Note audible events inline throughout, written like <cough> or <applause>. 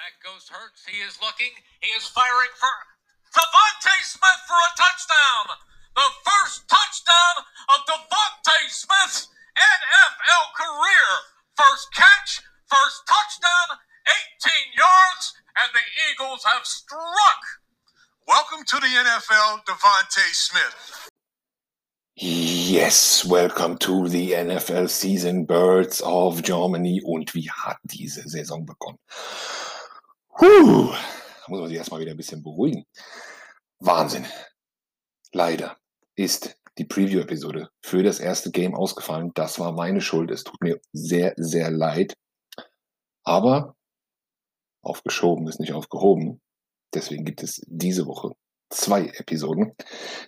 Back goes Hurts. He is looking. He is firing for Devontae Smith for a touchdown. The first touchdown of Devontae Smith's NFL career. First catch, first touchdown, 18 yards, and the Eagles have struck. Welcome to the NFL, Devontae Smith. Yes, welcome to the NFL Season Birds of Germany. Und wie hat diese Saison begonnen? Puh, muss man sich erstmal wieder ein bisschen beruhigen. Wahnsinn. Leider ist die Preview-Episode für das erste Game ausgefallen. Das war meine Schuld. Es tut mir sehr, sehr leid. Aber aufgeschoben ist nicht aufgehoben. Deswegen gibt es diese Woche zwei Episoden.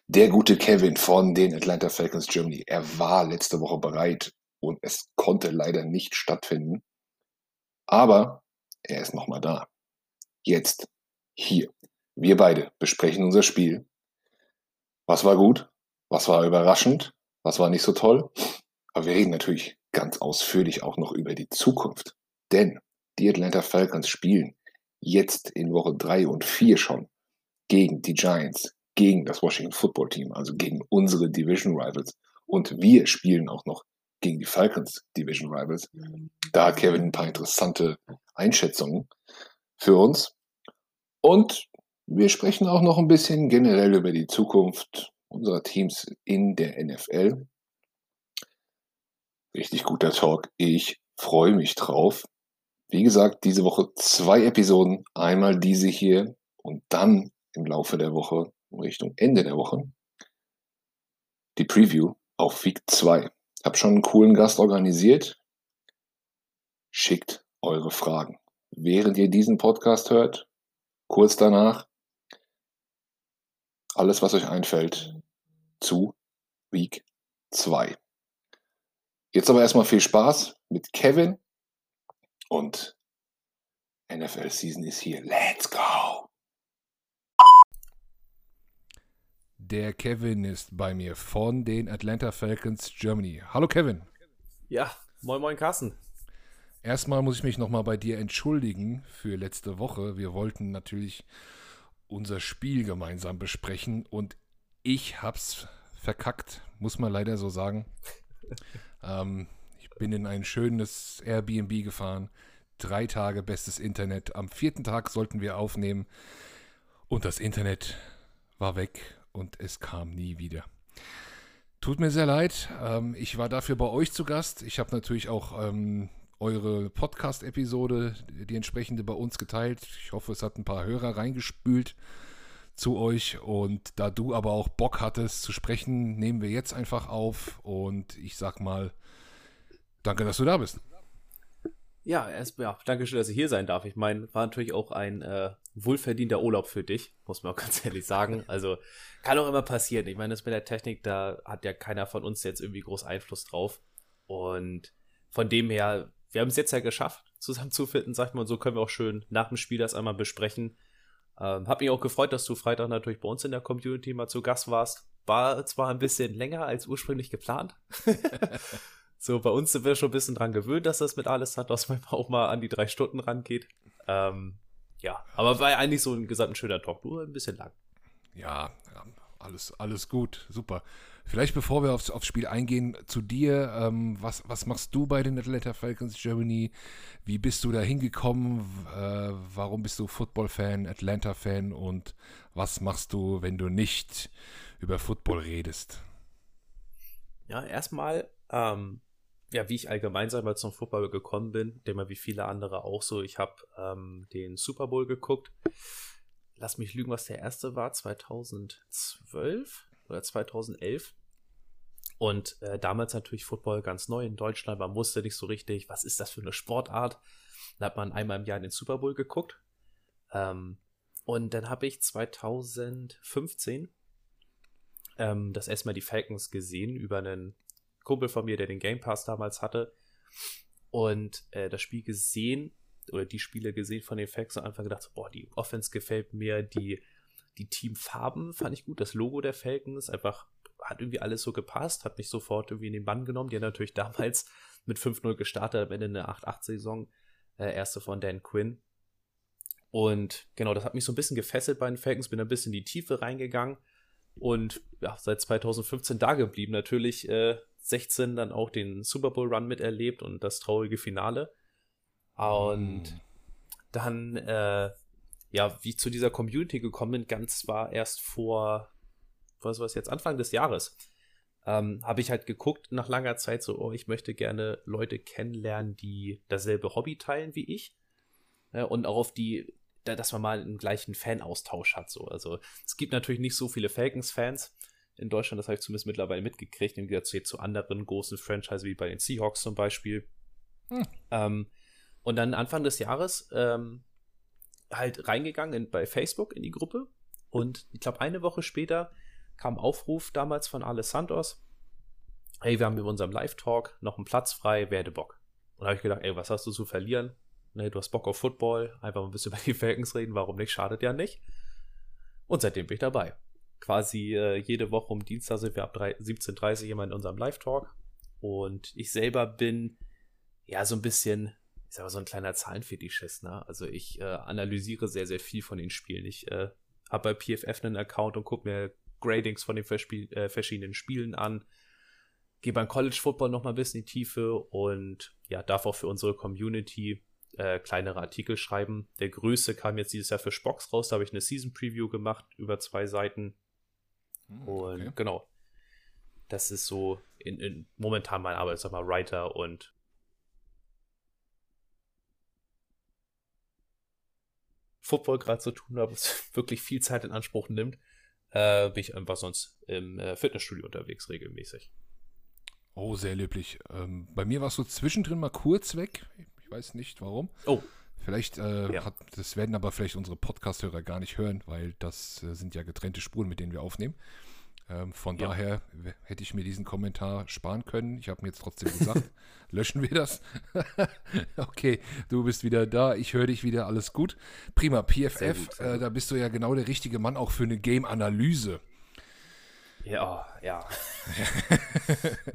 Der gute Kevin von den Atlanta Falcons Germany, er war letzte Woche bereit und es konnte leider nicht stattfinden. Aber er ist nochmal da. Jetzt, hier. Wir beide besprechen unser Spiel. Was war gut? Was war überraschend? Was war nicht so toll? Aber wir reden natürlich ganz ausführlich auch noch über die Zukunft. Denn die Atlanta Falcons spielen jetzt in Woche 3 und 4 schon gegen die Giants, gegen das Washington Football Team, also gegen unsere Division Rivals. Und wir spielen auch noch gegen die Falcons Division Rivals. Da hat Kevin ein paar interessante Einschätzungen für uns. Und wir sprechen auch noch ein bisschen generell über die Zukunft unserer Teams in der NFL. Richtig guter Talk. Ich freue mich drauf. Wie gesagt, diese Woche zwei Episoden. Einmal diese hier und dann im Laufe der Woche, Richtung Ende der Woche, die Preview auf Week 2. Ich habe schon einen coolen Gast organisiert. Schickt eure Fragen. Während ihr diesen Podcast hört, kurz danach, alles, was euch einfällt, zu Week 2. Jetzt aber erstmal viel Spaß mit Kevin und NFL Season ist hier. Let's go! Der Kevin ist bei mir von den Atlanta Falcons Germany. Hallo Kevin. Ja, moin moin Carsten. Erstmal muss ich mich nochmal bei dir entschuldigen für letzte Woche. Wir wollten natürlich unser Spiel gemeinsam besprechen und ich hab's verkackt, muss man leider so sagen. <laughs> ähm, ich bin in ein schönes Airbnb gefahren, drei Tage bestes Internet. Am vierten Tag sollten wir aufnehmen und das Internet war weg und es kam nie wieder. Tut mir sehr leid. Ähm, ich war dafür bei euch zu Gast. Ich habe natürlich auch ähm, eure Podcast-Episode, die entsprechende, bei uns geteilt. Ich hoffe, es hat ein paar Hörer reingespült zu euch. Und da du aber auch Bock hattest zu sprechen, nehmen wir jetzt einfach auf. Und ich sag mal, danke, dass du da bist. Ja, erstmal, ja, danke schön, dass ich hier sein darf. Ich meine, war natürlich auch ein äh, wohlverdienter Urlaub für dich, muss man auch <laughs> ganz ehrlich sagen. Also kann auch immer passieren. Ich meine, das mit der Technik, da hat ja keiner von uns jetzt irgendwie groß Einfluss drauf. Und von dem her, wir haben es jetzt ja geschafft, zusammenzufinden, sagt man, so können wir auch schön nach dem Spiel das einmal besprechen. Ähm, hab mich auch gefreut, dass du Freitag natürlich bei uns in der Community mal zu Gast warst. War zwar ein bisschen länger als ursprünglich geplant. <laughs> so, bei uns sind wir schon ein bisschen dran gewöhnt, dass das mit alles hat, dass man <laughs> auch mal an die drei Stunden rangeht. Ähm, ja, aber war ja eigentlich so ein gesamten schöner Talk, nur ein bisschen lang. Ja, ja alles, alles gut, super. Vielleicht bevor wir aufs, aufs Spiel eingehen, zu dir, ähm, was, was machst du bei den Atlanta Falcons Germany? Wie bist du da hingekommen? Äh, warum bist du Football-Fan, Atlanta-Fan und was machst du, wenn du nicht über Football redest? Ja, erstmal, ähm, ja, wie ich allgemein sag mal zum Football gekommen bin, dem wie viele andere auch so. Ich habe ähm, den Super Bowl geguckt. Lass mich lügen, was der erste war, 2012 oder 2011. Und äh, damals natürlich Football ganz neu in Deutschland. Man wusste nicht so richtig, was ist das für eine Sportart. Da hat man einmal im Jahr in den Super Bowl geguckt. Ähm, und dann habe ich 2015 ähm, das erstmal die Falcons gesehen über einen Kumpel von mir, der den Game Pass damals hatte. Und äh, das Spiel gesehen oder die Spiele gesehen von den Falcons und einfach gedacht, boah, die Offense gefällt mir, die die Teamfarben fand ich gut. Das Logo der Falcons einfach hat irgendwie alles so gepasst, hat mich sofort irgendwie in den Bann genommen. Die haben natürlich <laughs> damals mit 5-0 gestartet, am Ende eine 8-8-Saison. Äh, erste von Dan Quinn. Und genau, das hat mich so ein bisschen gefesselt bei den Falcons, bin ein bisschen in die Tiefe reingegangen und ja, seit 2015 da geblieben. Natürlich äh, 16 dann auch den Super Bowl Run miterlebt und das traurige Finale. Und mm. dann, äh, ja, wie ich zu dieser Community gekommen bin, ganz war erst vor, was war es jetzt, Anfang des Jahres, ähm, habe ich halt geguckt nach langer Zeit so, oh, ich möchte gerne Leute kennenlernen, die dasselbe Hobby teilen wie ich. Ja, und auch auf die dass man mal einen gleichen Fanaustausch hat. So. Also es gibt natürlich nicht so viele Falcons-Fans in Deutschland, das habe ich zumindest mittlerweile mitgekriegt, im Gegensatz zu, zu anderen großen Franchises wie bei den Seahawks zum Beispiel. Hm. Ähm, und dann Anfang des Jahres ähm, halt reingegangen in, bei Facebook in die Gruppe und ich glaube eine Woche später kam Aufruf damals von Ale Santos, hey, wir haben in unserem Live-Talk noch einen Platz frei, werde Bock. Und da habe ich gedacht, ey, was hast du zu verlieren? Ne, du hast Bock auf Football, einfach mal ein bisschen <laughs> über die Falcons reden, warum nicht, schadet ja nicht. Und seitdem bin ich dabei. Quasi äh, jede Woche um Dienstag sind wir ab 17.30 Uhr immer in unserem Live-Talk. Und ich selber bin ja so ein bisschen, sag mal, so ein kleiner Zahlenfetischist, ne? Also ich äh, analysiere sehr, sehr viel von den Spielen. Ich äh, habe bei PFF einen Account und gucke mir Gradings von den äh, verschiedenen Spielen an. Gehe beim College Football noch mal ein bisschen in die Tiefe und ja, darf auch für unsere Community äh, kleinere Artikel schreiben. Der größte kam jetzt dieses Jahr für Spox raus, da habe ich eine Season Preview gemacht über zwei Seiten. Hm, okay. Und genau, das ist so in, in momentan mein Arbeit, sag mal, Writer und Football gerade zu tun habe, was <laughs> wirklich viel Zeit in Anspruch nimmt, äh, bin ich einfach sonst im äh, Fitnessstudio unterwegs regelmäßig. Oh, sehr löblich. Ähm, bei mir war es so zwischendrin mal kurz weg weiß nicht warum. Oh. Vielleicht, äh, ja. hat, das werden aber vielleicht unsere Podcast-Hörer gar nicht hören, weil das äh, sind ja getrennte Spuren, mit denen wir aufnehmen. Ähm, von ja. daher hätte ich mir diesen Kommentar sparen können. Ich habe mir jetzt trotzdem gesagt, <laughs> löschen wir das. <laughs> okay, du bist wieder da, ich höre dich wieder, alles gut. Prima, PFF, gut, äh, da bist du ja genau der richtige Mann auch für eine Game-Analyse. Ja, ja. <laughs>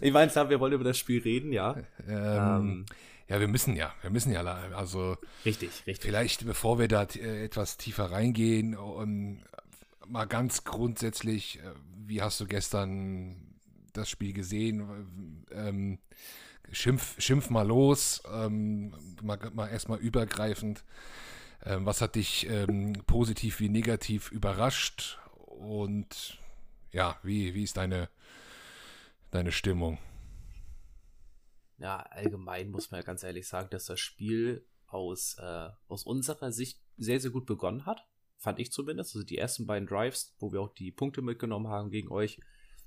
ich meine, wir wollen über das Spiel reden, ja. Ähm, ähm, ja, wir müssen ja, wir müssen ja, also. Richtig, richtig. Vielleicht, bevor wir da äh, etwas tiefer reingehen, um, mal ganz grundsätzlich, äh, wie hast du gestern das Spiel gesehen? Ähm, schimpf, schimpf mal los, ähm, mal, mal erstmal übergreifend. Ähm, was hat dich ähm, positiv wie negativ überrascht? Und ja, wie, wie ist deine, deine Stimmung? Ja, allgemein muss man ja ganz ehrlich sagen, dass das Spiel aus, äh, aus unserer Sicht sehr, sehr gut begonnen hat. Fand ich zumindest. Also die ersten beiden Drives, wo wir auch die Punkte mitgenommen haben gegen euch.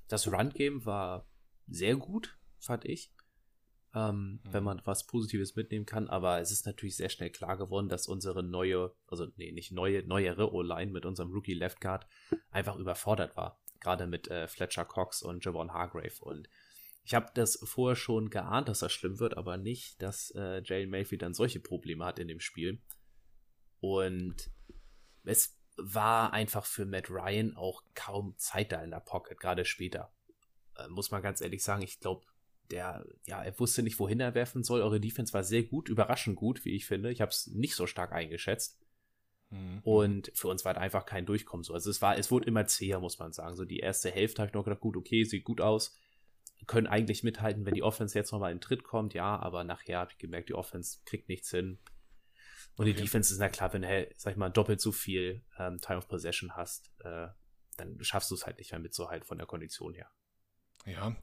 Das Run-Game war sehr gut, fand ich ähm, mhm. wenn man was Positives mitnehmen kann. Aber es ist natürlich sehr schnell klar geworden, dass unsere neue, also nee, nicht neue, neuere O-Line mit unserem Rookie Left Guard einfach überfordert war. Gerade mit äh, Fletcher Cox und Javon Hargrave. Und ich habe das vorher schon geahnt, dass das schlimm wird, aber nicht, dass äh, Jalen Mayfield dann solche Probleme hat in dem Spiel. Und es war einfach für Matt Ryan auch kaum Zeit da in der Pocket, gerade später. Äh, muss man ganz ehrlich sagen, ich glaube, der, ja, er wusste nicht, wohin er werfen soll. Eure Defense war sehr gut, überraschend gut, wie ich finde. Ich habe es nicht so stark eingeschätzt. Mhm. Und für uns war da einfach kein Durchkommen so. Also es war, es wurde immer zäher, muss man sagen. So die erste Hälfte habe ich noch gedacht, gut, okay, sieht gut aus. Können eigentlich mithalten, wenn die Offense jetzt nochmal in Tritt kommt, ja, aber nachher habe ich gemerkt, die Offense kriegt nichts hin. Und okay. die Defense ist na klar, wenn du, sag ich mal, doppelt so viel ähm, Time of Possession hast, äh, dann schaffst du es halt nicht mehr mit so halt von der Kondition her. Ja,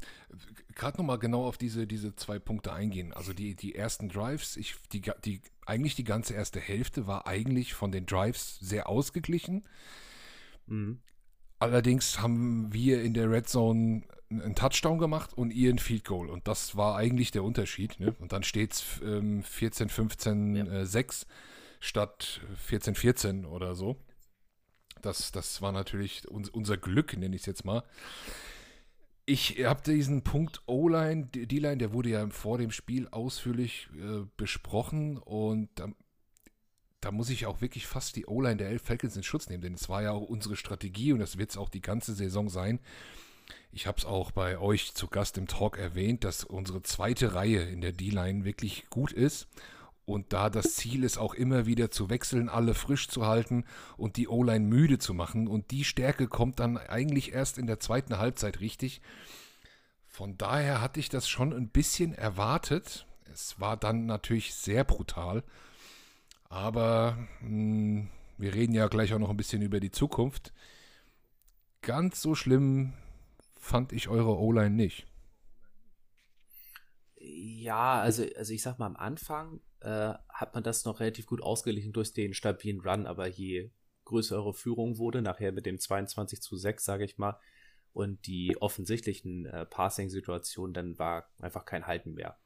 gerade nochmal genau auf diese, diese zwei Punkte eingehen. Also die, die ersten Drives, ich, die, die, eigentlich die ganze erste Hälfte war eigentlich von den Drives sehr ausgeglichen. Mhm. Allerdings haben wir in der Red Zone einen Touchdown gemacht und ihr ein Field Goal. Und das war eigentlich der Unterschied. Ne? Und dann steht es ähm, 14, 15, ja. äh, 6 statt 14, 14 oder so. Das, das war natürlich uns, unser Glück, nenne ich es jetzt mal. Ich habe diesen Punkt O-Line, D-Line, der wurde ja vor dem Spiel ausführlich äh, besprochen und da, muss ich auch wirklich fast die O-Line der Elf Falcons in Schutz nehmen, denn es war ja auch unsere Strategie und das wird es auch die ganze Saison sein. Ich habe es auch bei euch zu Gast im Talk erwähnt, dass unsere zweite Reihe in der D-Line wirklich gut ist Und da das Ziel ist auch immer wieder zu wechseln, alle frisch zu halten und die O-Line müde zu machen. Und die Stärke kommt dann eigentlich erst in der zweiten Halbzeit richtig. Von daher hatte ich das schon ein bisschen erwartet. Es war dann natürlich sehr brutal. Aber mh, hm, wir reden ja gleich auch noch ein bisschen über die Zukunft. Ganz so schlimm fand ich eure O-Line nicht. Ja, also, also ich sag mal, am Anfang äh, hat man das noch relativ gut ausgeglichen durch den stabilen Run, aber je größer eure Führung wurde, nachher mit dem 22 zu 6, sage ich mal, und die offensichtlichen äh, Passing-Situationen, dann war einfach kein Halten mehr.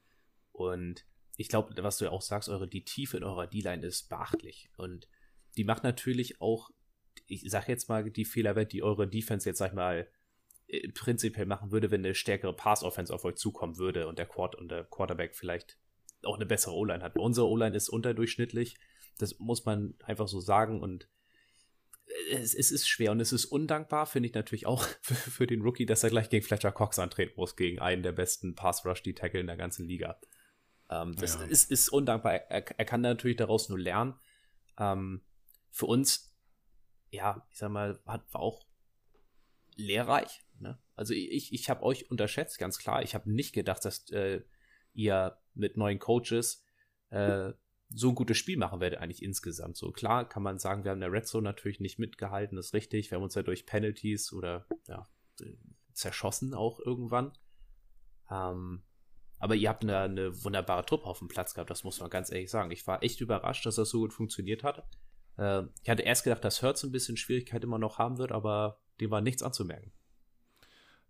Und ich glaube, was du ja auch sagst, eure, die Tiefe in eurer D-Line ist beachtlich. Und die macht natürlich auch, ich sag jetzt mal, die Fehler die eure Defense jetzt, sag ich mal, äh, prinzipiell machen würde, wenn eine stärkere Pass-Offense auf euch zukommen würde und der, Quad und der Quarterback vielleicht auch eine bessere O-Line hat. Unsere O-Line ist unterdurchschnittlich. Das muss man einfach so sagen und es, es, ist schwer und es ist undankbar, finde ich natürlich auch <laughs> für, für, den Rookie, dass er gleich gegen Fletcher Cox antreten muss, gegen einen der besten Pass-Rush-D-Tackle in der ganzen Liga. Ähm, das ja. ist, ist, undankbar. Er, er, kann natürlich daraus nur lernen. Ähm, für uns, ja, ich sag mal, hat, war auch lehrreich. Ne? Also ich, ich habe euch unterschätzt, ganz klar. Ich habe nicht gedacht, dass äh, ihr mit neuen Coaches äh, so ein gutes Spiel machen werdet, eigentlich insgesamt. So klar kann man sagen, wir haben in der Red Zone natürlich nicht mitgehalten, das ist richtig. Wir haben uns ja durch Penalties oder ja, zerschossen auch irgendwann. Ähm, aber ihr habt eine, eine, wunderbare Truppe auf dem Platz gehabt, das muss man ganz ehrlich sagen. Ich war echt überrascht, dass das so gut funktioniert hat. Äh, ich hatte erst gedacht, dass Hertz ein bisschen Schwierigkeit immer noch haben wird, aber dem war nichts anzumerken.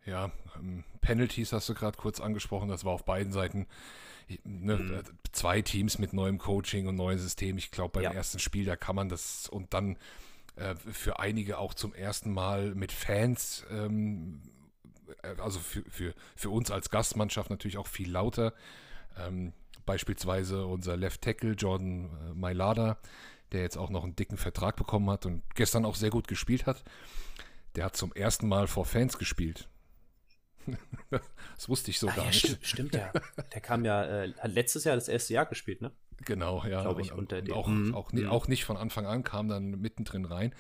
Ja, ähm, Penalties hast du gerade kurz angesprochen, das war auf beiden Seiten ne, mhm. Äh, zwei Teams mit neuem Coaching und neuem System. Ich glaube, beim ja. ersten Spiel, da kann man das und dann äh, für einige auch zum ersten Mal mit Fans, ähm, äh, also für, für, für uns als Gastmannschaft natürlich auch viel lauter. Ähm, beispielsweise unser Left Tackle Jordan äh, Mailada, der jetzt auch noch einen dicken Vertrag bekommen hat und gestern auch sehr gut gespielt hat. Der hat zum ersten Mal vor Fans gespielt. <laughs> das wusste ich so ah, gar ja, nicht. St stimmt ja. Der kam ja, äh, hat letztes Jahr das erste Jahr gespielt, ne? Genau, ja. Glaube ich, und, unter und auch, mhm. auch, mhm. auch, nicht von Anfang an, kam dann mittendrin rein.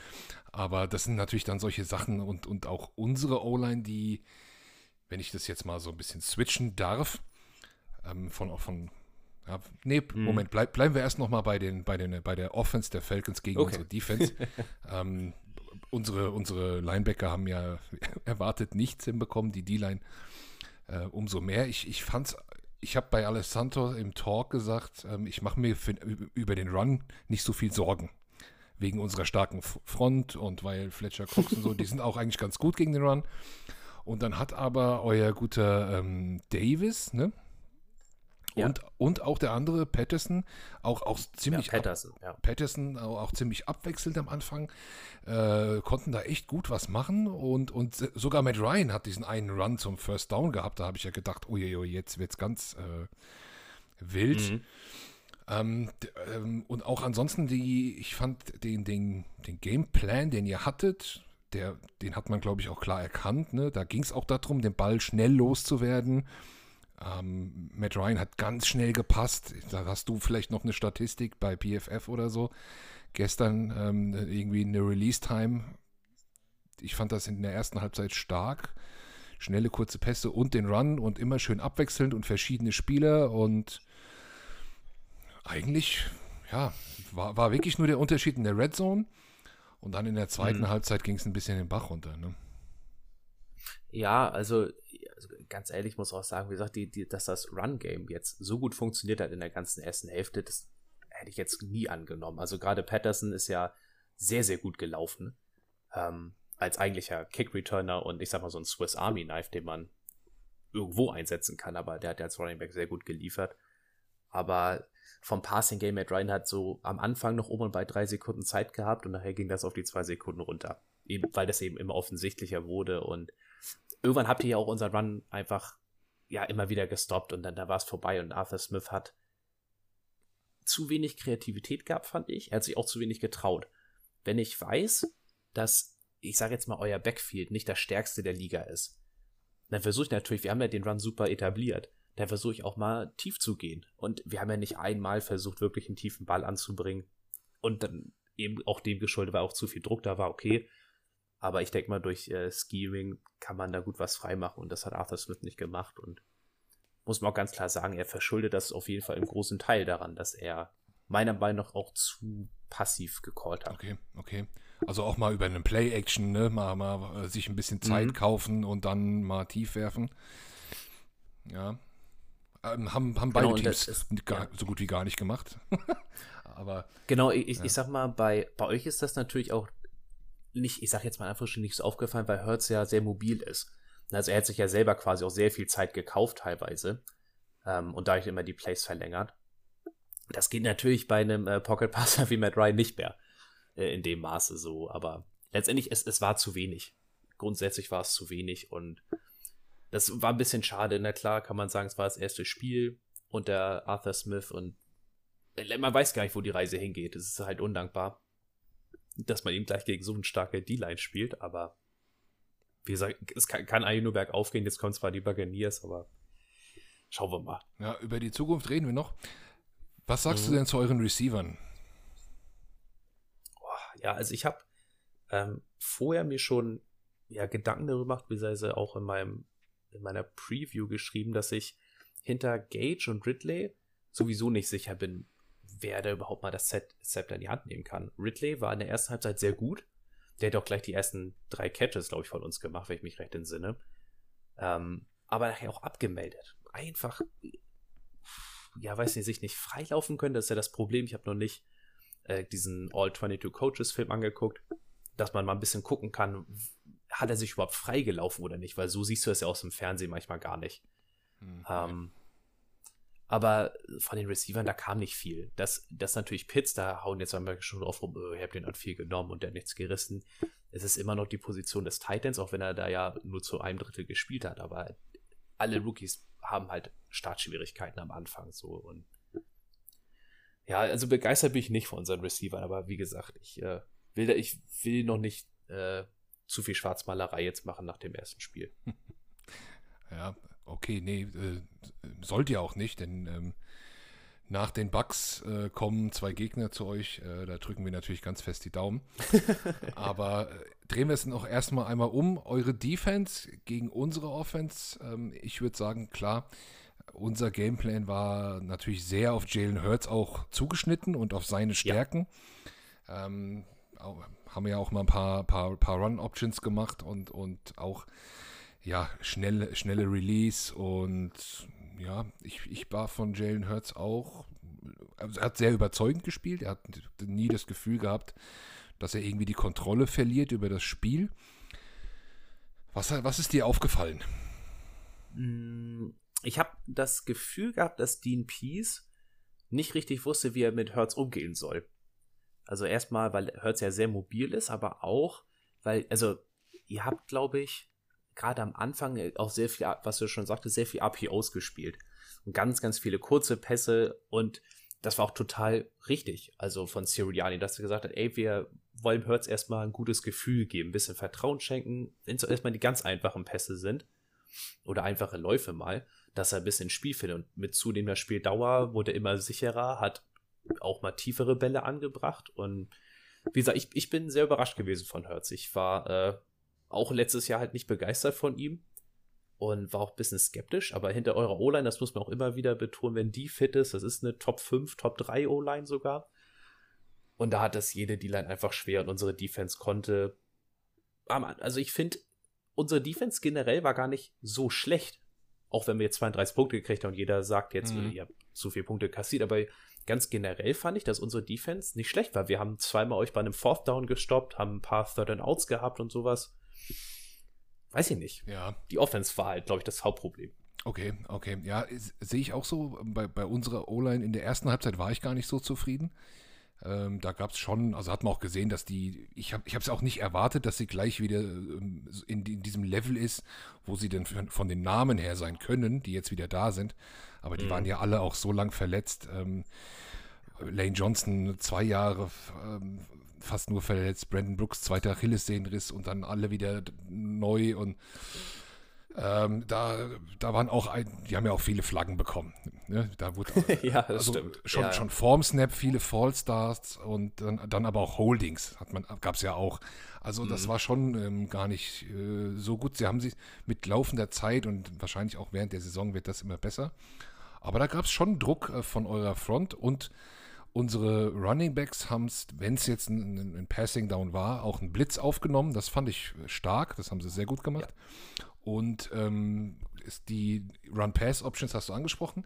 Aber das sind natürlich dann solche Sachen und, und auch unsere O-Line, die, wenn ich das jetzt mal so ein bisschen switchen darf, ähm, von, von ja, nee, mhm. Moment, bleib, bleiben wir erst noch mal bei, den, bei, den, bei der Offense der Falcons gegen okay. unsere Defense. <laughs> ähm, unsere, unsere Linebacker haben ja <laughs> erwartet nichts hinbekommen, die D-Line äh, umso mehr. Ich, ich fand's, ich habe bei Alessandro im Talk gesagt, ähm, ich mache mir für, über den Run nicht so viel Sorgen. Wegen unserer starken Front und weil Fletcher Cox und so, die sind auch eigentlich ganz gut gegen den Run. Und dann hat aber euer guter ähm, Davis, ne? Ja. Und, und auch der andere, Patterson, auch, auch ziemlich. Ja, Patterson, ab, ja. Patterson auch, auch, ziemlich abwechselnd am Anfang. Äh, konnten da echt gut was machen. Und, und sogar Matt Ryan hat diesen einen Run zum First Down gehabt. Da habe ich ja gedacht, oh oh, jetzt wird es ganz äh, wild. Mhm. Ähm, ähm, und auch ansonsten, die, ich fand den, den, den Gameplan, den ihr hattet, der, den hat man, glaube ich, auch klar erkannt. Ne? Da ging es auch darum, den Ball schnell loszuwerden. Ähm, Matt Ryan hat ganz schnell gepasst. Da hast du vielleicht noch eine Statistik bei PFF oder so. Gestern ähm, irgendwie eine Release-Time. Ich fand das in der ersten Halbzeit stark. Schnelle, kurze Pässe und den Run und immer schön abwechselnd und verschiedene Spieler und eigentlich, ja, war, war wirklich nur der Unterschied in der Red Zone. Und dann in der zweiten mhm. Halbzeit ging es ein bisschen den Bach runter. Ne? Ja, also ganz ehrlich muss auch sagen, wie gesagt, die, die, dass das Run-Game jetzt so gut funktioniert hat in der ganzen ersten Hälfte, das hätte ich jetzt nie angenommen. Also gerade Patterson ist ja sehr, sehr gut gelaufen. Ähm, als eigentlicher Kick-Returner und ich sag mal so ein Swiss Army Knife, den man irgendwo einsetzen kann, aber der hat ja als Running Back sehr gut geliefert. Aber vom Passing Game Matt Ryan hat so am Anfang noch oben bei drei Sekunden Zeit gehabt und nachher ging das auf die zwei Sekunden runter. Eben, weil das eben immer offensichtlicher wurde und irgendwann habt ihr ja auch unseren Run einfach ja immer wieder gestoppt und dann da war es vorbei und Arthur Smith hat zu wenig Kreativität gehabt, fand ich. Er hat sich auch zu wenig getraut. Wenn ich weiß, dass, ich sage jetzt mal, euer Backfield nicht das stärkste der Liga ist, dann versuche ich natürlich, wir haben ja den Run super etabliert, dann versuche ich auch mal tief zu gehen. Und wir haben ja nicht einmal versucht, wirklich einen tiefen Ball anzubringen. Und dann eben auch dem geschuldet, weil auch zu viel Druck da war, okay. Aber ich denke mal, durch äh, Skiing kann man da gut was freimachen und das hat Arthur Smith nicht gemacht. Und muss man auch ganz klar sagen, er verschuldet das auf jeden Fall im großen Teil daran, dass er meiner Meinung nach auch zu passiv gecallt hat. Okay, okay. Also auch mal über einen Play-Action, ne? Mal, mal äh, sich ein bisschen Zeit Mhm. kaufen und dann mal tief werfen. Ja. Ähm, haben, haben beide Genau, und Teams ist- gar, ja. so gut wie gar nicht gemacht. <laughs> Aber Genau, ich, ich- Ja. ich sag mal, bei, bei euch ist das natürlich auch nicht, ich sag jetzt mal einfach schon nicht so aufgefallen, weil Hertz ja sehr mobil ist. Also er hat sich ja selber quasi auch sehr viel Zeit gekauft teilweise ähm, und dadurch immer die Plays verlängert. Das geht natürlich bei einem äh, Pocket Passer <laughs> wie Matt Ryan nicht mehr äh, in dem Maße so, aber letztendlich es, es war zu wenig. Grundsätzlich war es zu wenig und das war ein bisschen schade. Na klar, kann man sagen, es war das erste Spiel unter Arthur Smith und äh, man weiß gar nicht, wo die Reise hingeht. Es ist halt undankbar, dass man eben gleich gegen so eine starke D-Line spielt, aber wie gesagt, es kann, kann eigentlich nur bergauf gehen. Jetzt kommen zwar die Buccaneers, aber schauen wir mal. ja, über die Zukunft reden wir noch. Was sagst Mhm. du denn zu euren Receivern? Ja, also ich habe ähm, vorher mir schon ja, Gedanken darüber gemacht, beziehungsweise auch in meinem in meiner Preview geschrieben, dass ich hinter Gage und Ridley sowieso nicht sicher bin, wer da überhaupt mal das Zepter in die Hand nehmen kann. Ridley war in der ersten Halbzeit sehr gut. Der hat auch gleich die ersten drei Catches, glaube ich, von uns gemacht, wenn ich mich recht entsinne. Ähm, aber nachher auch abgemeldet. Einfach, ja, weiß nicht, sich nicht freilaufen können, das ist ja das Problem. Ich habe noch nicht äh, diesen All-22 Coaches-Film angeguckt, dass man mal ein bisschen gucken kann, hat er sich überhaupt freigelaufen oder nicht, weil so siehst du das ja aus dem Fernsehen manchmal gar nicht. Hm, Ähm, aber von den Receivern, da kam nicht viel. Das, das natürlich Pitts, da hauen jetzt einmal schon drauf rum, äh, ich habe den an viel genommen und der hat nichts gerissen. Es ist immer noch die Position des Titans, auch wenn er da ja nur zu einem Drittel gespielt hat. Aber alle Rookies haben halt Startschwierigkeiten am Anfang so und ja, also begeistert bin ich nicht von unseren Receivern, aber wie gesagt, ich äh, will da, ich will noch nicht äh, zu viel Schwarzmalerei jetzt machen nach dem ersten Spiel. <laughs> Ja, okay, nee, äh, sollt ihr auch nicht, denn ähm, nach den Bugs äh, kommen zwei Gegner zu euch. Äh, da drücken wir natürlich ganz fest die Daumen. <laughs> Aber äh, drehen wir es noch erstmal einmal um. Eure Defense gegen unsere Offense. Ähm, ich würde sagen, klar, unser Gameplan war natürlich sehr auf Jalen Hurts auch zugeschnitten und auf seine Stärken. Ähm, auch, haben wir ja auch mal ein paar, paar, paar Run-Options gemacht und, und auch ja, schnelle, schnelle Release und ja, ich, ich war von Jalen Hurts auch, also er hat sehr überzeugend gespielt, er hat nie das Gefühl gehabt, dass er irgendwie die Kontrolle verliert über das Spiel. Was, was ist dir aufgefallen? Mm, Ich habe das Gefühl gehabt, dass Dean Pease nicht richtig wusste, wie er mit Hertz umgehen soll. Also erstmal, weil Hertz ja sehr mobil ist, aber auch, weil, also, ihr habt, glaube ich, gerade am Anfang auch sehr viel, was du schon sagtest, sehr viel APOs gespielt. Und ganz, ganz viele kurze Pässe und das war auch total richtig. Also von Sirianni, dass er gesagt hat, ey, wir wollen Hertz erstmal ein gutes Gefühl geben, ein bisschen Vertrauen schenken, wenn es erstmal die ganz einfachen Pässe sind oder einfache Läufe mal, dass er ein bisschen Spiel findet. Und mit zunehmender Spieldauer wurde er immer sicherer, hat auch mal tiefere Bälle angebracht. Und wie gesagt, ich, ich bin sehr überrascht gewesen von Hertz. Ich war äh, auch letztes Jahr halt nicht begeistert von ihm und war auch ein bisschen skeptisch. Aber hinter eurer O-Line, das muss man auch immer wieder betonen, wenn die fit ist, das ist eine Top 5, Top 3 O-Line sogar. Und da hat das jede D-Line einfach schwer und unsere Defense konnte. Also ich finde, unsere Defense generell war gar nicht so schlecht. Auch wenn wir jetzt 32 Punkte gekriegt haben und jeder sagt jetzt, Mhm. ihr habt zu viele Punkte kassiert, aber ganz generell fand ich, dass unsere Defense nicht schlecht war. Wir haben zweimal euch bei einem Fourth Down gestoppt, haben ein paar Third and Outs gehabt und sowas. Weiß ich nicht. Ja, Die Offense war halt, glaube ich, das Hauptproblem. okay, okay. Ja, sehe ich auch so. Bei, bei unserer O-Line in der ersten Halbzeit war ich gar nicht so zufrieden. Ähm, da gab es schon, also hat man auch gesehen, dass die, ich habe es auch nicht erwartet, dass sie gleich wieder ähm, in, in diesem Level ist, wo sie denn von, von den Namen her sein können, die jetzt wieder da sind. Aber die Mhm. waren ja alle auch so lang verletzt. Ähm, Lane Johnson zwei Jahre ähm, fast nur verletzt, Brandon Brooks zweiter Achillessehnenriss und dann alle wieder neu und Ähm, da, da waren auch, ein, die haben ja auch viele Flaggen bekommen. Ne? Da wurde <laughs> ja, das also stimmt. schon, ja. schon vorm Snap viele Fallstars und dann, dann aber auch Holdings hat man, gab es ja auch. Also das Mhm. war schon ähm, gar nicht äh, so gut. Sie haben sich mit laufender Zeit und wahrscheinlich auch während der Saison wird das immer besser. Aber da gab es schon Druck äh, von eurer Front und unsere Running Backs haben es, wenn es jetzt ein, ein, Passing Down war, auch einen Blitz aufgenommen. Das fand ich stark. Das haben sie sehr gut gemacht. Und ähm, die Run-Pass-Options hast du angesprochen.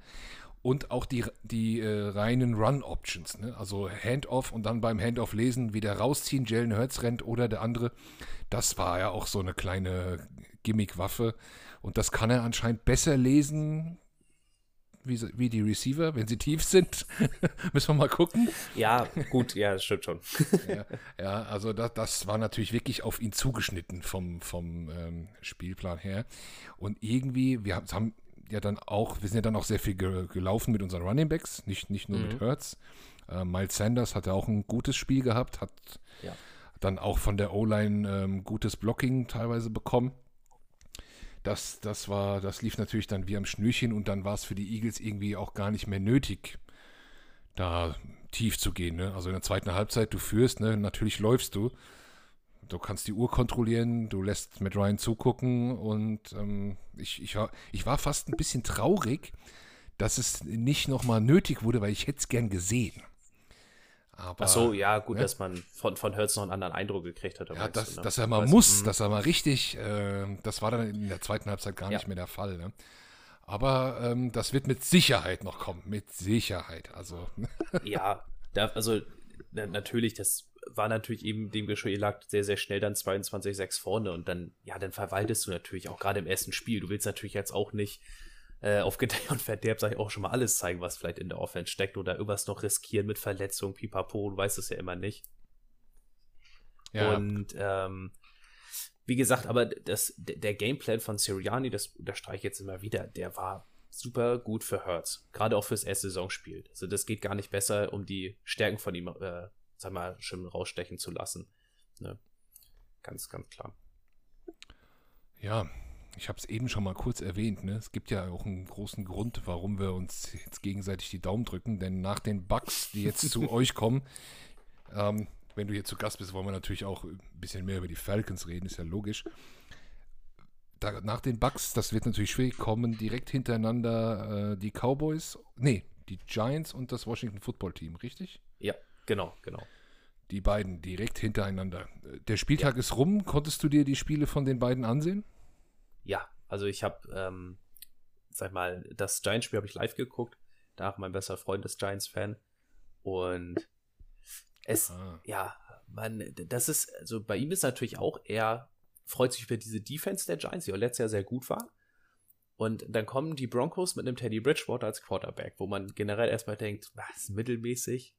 Und auch die, die äh, reinen Run-Options. Ne? Also Handoff und dann beim Handoff lesen, wieder rausziehen, Jalen Hurts rennt oder der andere. Das war ja auch so eine kleine Gimmick-Waffe. Und das kann er anscheinend besser lesen wie, wie die Receiver, wenn sie tief sind. <laughs> Müssen wir mal gucken. ja, gut, ja, das stimmt schon. <laughs> Ja, ja also das, das war natürlich wirklich auf ihn zugeschnitten vom, vom ähm, Spielplan her. Und irgendwie, wir haben, haben ja dann auch, wir sind ja dann auch sehr viel ge gelaufen mit unseren Running Backs, nicht, nicht nur mit Hurts. Äh, Miles Sanders hatte auch ein gutes Spiel gehabt, hat Ja. dann auch von der O-Line ähm, gutes Blocking teilweise bekommen. Das, das war, das lief natürlich dann wie am Schnürchen und dann war es für die Eagles irgendwie auch gar nicht mehr nötig, da tief zu gehen. Ne? Also in der zweiten Halbzeit, du führst, ne? natürlich läufst du. Du kannst die Uhr kontrollieren, du lässt mit Ryan zugucken und ähm, ich, ich, war, ich war fast ein bisschen traurig, dass es nicht nochmal nötig wurde, weil ich hätte es gern gesehen. Aber, Ach so, ja, gut, ne? dass man von, von Hurts noch einen anderen Eindruck gekriegt hat. Ja, dass, du, ne? dass er mal Weißt- muss, Mhm. dass er mal richtig, äh, das war dann in der zweiten Halbzeit gar Ja. nicht mehr der Fall. Ne? Aber ähm, das wird mit Sicherheit noch kommen, mit Sicherheit. Also, <laughs> Ja, da, also na, natürlich, das war natürlich eben dem Geschirr, ihr lag sehr, sehr schnell dann 22-6 vorne und dann, ja, dann verwaltest du natürlich auch gerade im ersten Spiel. Du willst natürlich jetzt auch nicht äh, auf Gedeih <laughs> und Verderb, sag ich auch schon mal alles zeigen, was vielleicht in der Offense steckt oder irgendwas noch riskieren mit Verletzung, pipapo, du weißt es ja immer nicht. ja, Und ähm, wie gesagt, aber das, der Gameplan von Sirianni, das unterstreiche ich jetzt immer wieder, der war super gut für Hurts. Gerade auch fürs erste Saisonspiel. Also das geht gar nicht besser, um die Stärken von ihm, äh, sag mal, schön rausstechen zu lassen. Ne? Ganz, ganz klar. ja, ich habe es eben schon mal kurz erwähnt. Ne? Es gibt ja auch einen großen Grund, warum wir uns jetzt gegenseitig die Daumen drücken. Denn nach den Bugs, die jetzt zu <laughs> euch kommen, ähm, wenn du hier zu Gast bist, wollen wir natürlich auch ein bisschen mehr über die Falcons reden, ist ja logisch. Da, nach den Bugs, das wird natürlich schwierig, kommen direkt hintereinander äh, die Cowboys, nee, die Giants und das Washington Football Team, richtig? Ja, genau, genau. Die beiden direkt hintereinander. Äh, Der Spieltag ist rum. Konntest du dir die Spiele von den beiden ansehen? Ja, also ich habe, ähm, sag mal, das Giants-Spiel habe ich live geguckt. Danach mein bester Freund ist Giants-Fan. Und es, Ah. ja, man, das ist, also bei ihm ist natürlich auch, er freut sich über diese Defense der Giants, die auch letztes Jahr sehr gut war. Und dann kommen die Broncos mit einem Teddy Bridgewater als Quarterback, wo man generell erstmal denkt, was, mittelmäßig?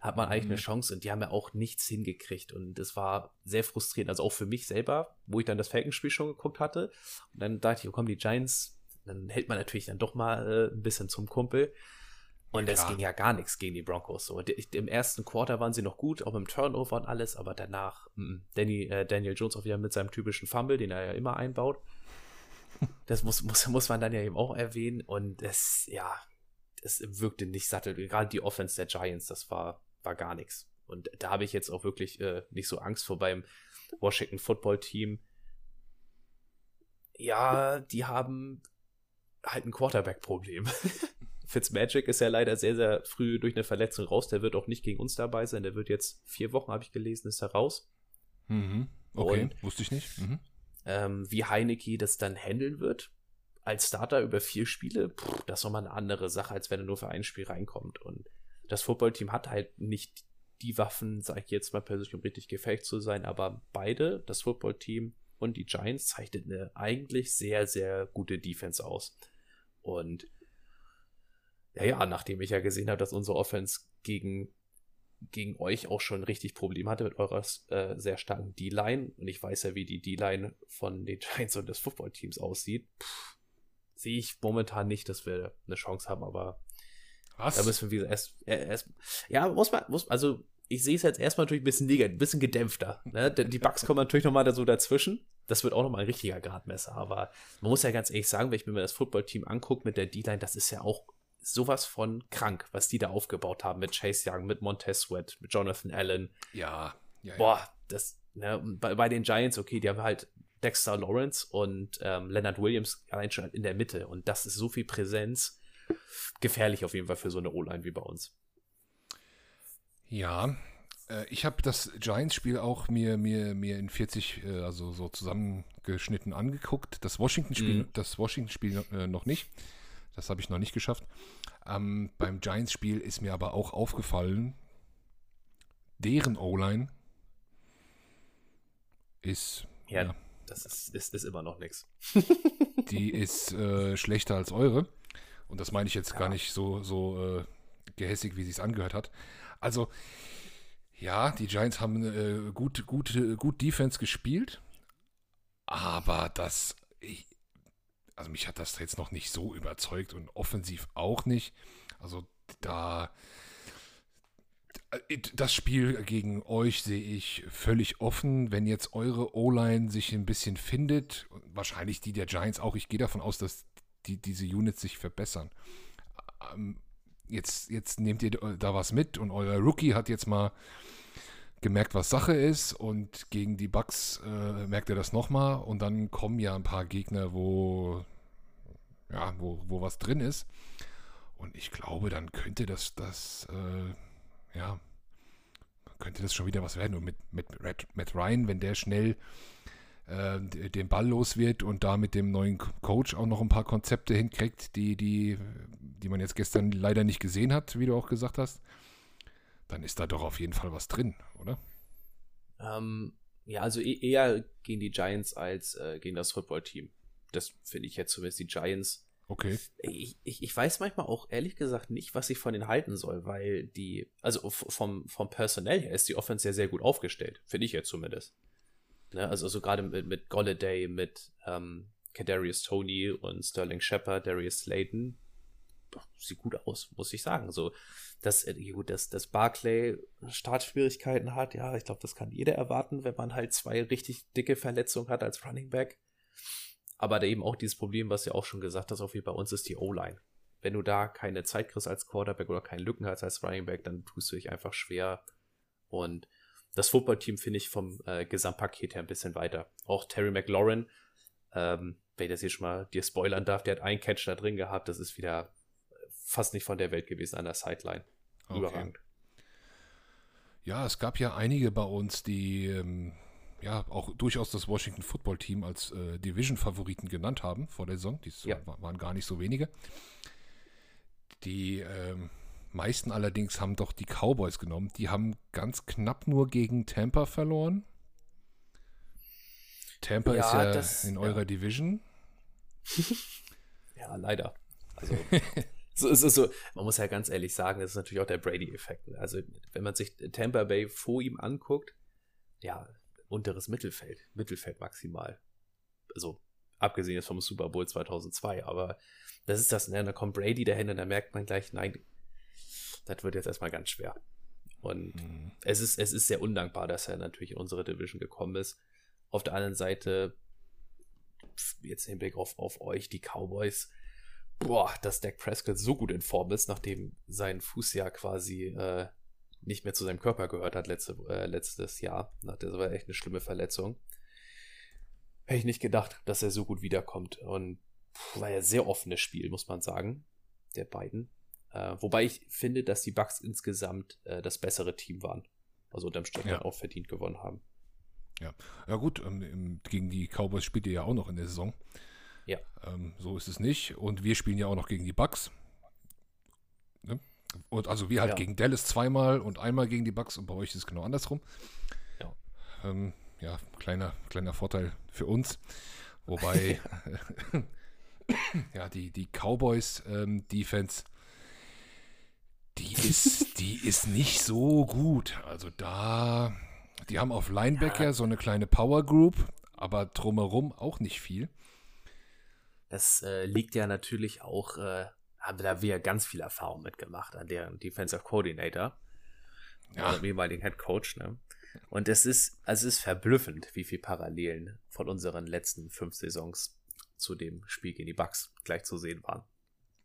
Hat man eigentlich Mhm. eine Chance und die haben ja auch nichts hingekriegt und das war sehr frustrierend, also auch für mich selber, wo ich dann das Falcons-Spiel schon geguckt hatte. Und dann dachte ich, oh komm, die Giants, dann hält man natürlich dann doch mal äh, ein bisschen zum Kumpel. Und es ging ja gar nichts gegen die Broncos. So, im ersten Quarter waren sie noch gut, auch mit dem Turnover und alles, aber danach mm, Danny, äh, Daniel Jones auch wieder mit seinem typischen Fumble, den er ja immer einbaut. Das muss, muss, muss man dann ja eben auch erwähnen. Und es, ja, es wirkte nicht sattel. Gerade die Offense der Giants, das war, war gar nichts. Und da habe ich jetzt auch wirklich äh, nicht so Angst vor beim Washington Football Team. Ja, die haben halt ein Quarterback-Problem. <laughs> Fitzmagic ist ja leider sehr, sehr früh durch eine Verletzung raus. Der wird auch nicht gegen uns dabei sein. Der wird jetzt vier Wochen, habe ich gelesen, ist er raus. Mhm. Okay, Und- wusste ich nicht. Mhm. Ähm, wie Heineke das dann handeln wird, als Starter über vier Spiele, pff, das ist nochmal eine andere Sache, als wenn er nur für ein Spiel reinkommt. Und das Footballteam hat halt nicht die Waffen, sag ich jetzt mal persönlich, um richtig gefähigt zu sein, aber beide, das Footballteam und die Giants, zeichnet eine eigentlich sehr, sehr gute Defense aus. Und ja, ja, nachdem ich ja gesehen habe, dass unsere Offense gegen, gegen euch auch schon richtig Probleme hatte mit eurer äh, sehr starken D-Line und ich weiß ja, wie die D-Line von den Giants und des Footballteams aussieht, sehe ich momentan nicht, dass wir eine Chance haben, aber Was? da müssen wir wieder erst, äh, erst ja, muss man, muss, also ich sehe es jetzt erstmal natürlich ein bisschen negativ, ein bisschen gedämpfter. Ne? Denn Die Bugs <laughs> kommen natürlich nochmal da so dazwischen. das wird auch nochmal ein richtiger Gradmesser. Aber man muss ja ganz ehrlich sagen, wenn ich mir das Footballteam angucke mit der D-Line, das ist ja auch sowas von krank, was die da aufgebaut haben mit Chase Young, mit Montez Sweat, mit Jonathan Allen. Ja, ja, ja. Boah, das, ne, bei, bei den Giants, okay, die haben halt Dexter Lawrence und ähm, Leonard Williams allein schon in der Mitte. Und das ist so viel Präsenz. Gefährlich auf jeden Fall für so eine O-Line wie bei uns. Ja, äh, ich habe das Giants-Spiel auch mir, mir, mir in 40, äh, also so zusammengeschnitten angeguckt. Das Washington-Spiel, Mhm. das Washington-Spiel äh, noch nicht. Das habe ich noch nicht geschafft. Ähm, beim Giants-Spiel ist mir aber auch aufgefallen, deren O-Line ist, Ja, ja, das ist, ist, ist immer noch nichts. die ist äh, schlechter als eure. Und das meine ich jetzt Ja. gar nicht so, so äh, gehässig, wie sie es angehört hat. Also, ja, die Giants haben äh, gut, gut, äh, gut Defense gespielt, aber das, ich, also mich hat das jetzt noch nicht so überzeugt und offensiv auch nicht. Also da, äh, das Spiel gegen euch sehe ich völlig offen. Wenn jetzt eure O-Line sich ein bisschen findet, wahrscheinlich die der Giants auch, ich gehe davon aus, dass die, diese Units sich verbessern. Ähm, Jetzt, jetzt nehmt ihr da was mit und euer Rookie hat jetzt mal gemerkt, was Sache ist und gegen die Bucks äh, merkt er das nochmal und dann kommen ja ein paar Gegner, wo ja, wo, wo was drin ist und ich glaube, dann könnte das, das äh, ja, könnte das schon wieder was werden und mit, mit Matt Ryan, wenn der schnell äh, den Ball los wird und da mit dem neuen Co- Coach auch noch ein paar Konzepte hinkriegt, die, die, die man jetzt gestern leider nicht gesehen hat, wie du auch gesagt hast, dann ist da doch auf jeden Fall was drin, oder? Ähm, ja, also e eher gegen die Giants als äh, gegen das Footballteam. Das finde ich jetzt zumindest die Giants. Okay. Ich, ich, ich weiß manchmal auch ehrlich gesagt nicht, was ich von denen halten soll, weil die, also vom, vom Personell her ist die Offense ja sehr gut aufgestellt, finde ich jetzt zumindest. Ne, also, also gerade mit, mit Golladay, mit ähm, Kadarius Tony und Sterling Shepard, Darius Slayton, sieht gut aus, muss ich sagen. So, dass, äh, dass, dass Barclay Startschwierigkeiten hat, ja, ich glaube, das kann jeder erwarten, wenn man halt zwei richtig dicke Verletzungen hat als Running Back. Aber da eben auch dieses Problem, was ja auch schon gesagt hast, auch wie bei uns ist die O-Line. Wenn du da keine Zeit kriegst als Quarterback oder keine Lücken hast als Running Back, dann tust du dich einfach schwer. Und das Footballteam finde ich vom äh, Gesamtpaket her ein bisschen weiter. Auch Terry McLaurin, ähm, wenn ich das hier schon mal dir spoilern darf, der hat einen Catch da drin gehabt, das ist wieder fast nicht von der Welt gewesen an der Sideline. Okay. Überragend. Ja, es gab ja einige bei uns, die ähm, ja auch durchaus das Washington Football Team als äh, Division-Favoriten genannt haben vor der Saison. Die Ja. wa- waren gar nicht so wenige. Die ähm, meisten allerdings haben doch die Cowboys genommen. Die haben ganz knapp nur gegen Tampa verloren. Tampa Ja, ist ja das- in ja. eurer Division. <laughs> Ja, leider. Also, so es so. Man muss ja ganz ehrlich sagen, das ist natürlich auch der Brady-Effekt. ne? Also, wenn man sich Tampa Bay vor ihm anguckt, ja, unteres Mittelfeld, Mittelfeld maximal. Also, abgesehen jetzt vom Super Bowl 2002, aber das ist das, ne? da kommt Brady dahin und da merkt man gleich, nein, das wird jetzt erstmal ganz schwer. Und Mhm. es ist, es ist sehr undankbar, dass er natürlich in unsere Division gekommen ist. Auf der anderen Seite, jetzt im Hinblick auf, auf euch, die Cowboys, boah, dass Dak Prescott so gut in Form ist, nachdem sein Fuß ja quasi äh, nicht mehr zu seinem Körper gehört hat letzte, äh, letztes Jahr. Das war echt eine schlimme Verletzung. Hätte ich nicht gedacht, dass er so gut wiederkommt. Und pff, war ja sehr offenes Spiel, muss man sagen, der beiden. Äh, wobei ich finde, dass die Bucks insgesamt äh, das bessere Team waren. Also unterm Strich Ja. dann auch verdient gewonnen haben. Ja gut, ähm, gegen die Cowboys spielt ihr ja auch noch in der Saison. Ja. Ähm, so ist es nicht. Und wir spielen ja auch noch gegen die Bucks. Ne? Und also wir halt Ja. gegen Dallas zweimal und einmal gegen die Bucks und bei euch ist es genau andersrum. Ja. Ähm, ja, kleiner, kleiner Vorteil für uns. Wobei, <laughs> <laughs> ja, die, die Cowboys ähm, ist, die ist nicht so gut. Also da, die haben auf Linebacker so eine kleine Power Group, aber drumherum auch nicht viel. Das äh, liegt ja natürlich auch, äh, haben da wir ganz viel Erfahrung mitgemacht an deren Defensive Coordinator. Ja. Ja. Oder ehemaligen Head Coach, ne? Und es ist, also es ist verblüffend, wie viel Parallelen von unseren letzten fünf Saisons zu dem Spiel gegen die Bucks gleich zu sehen waren.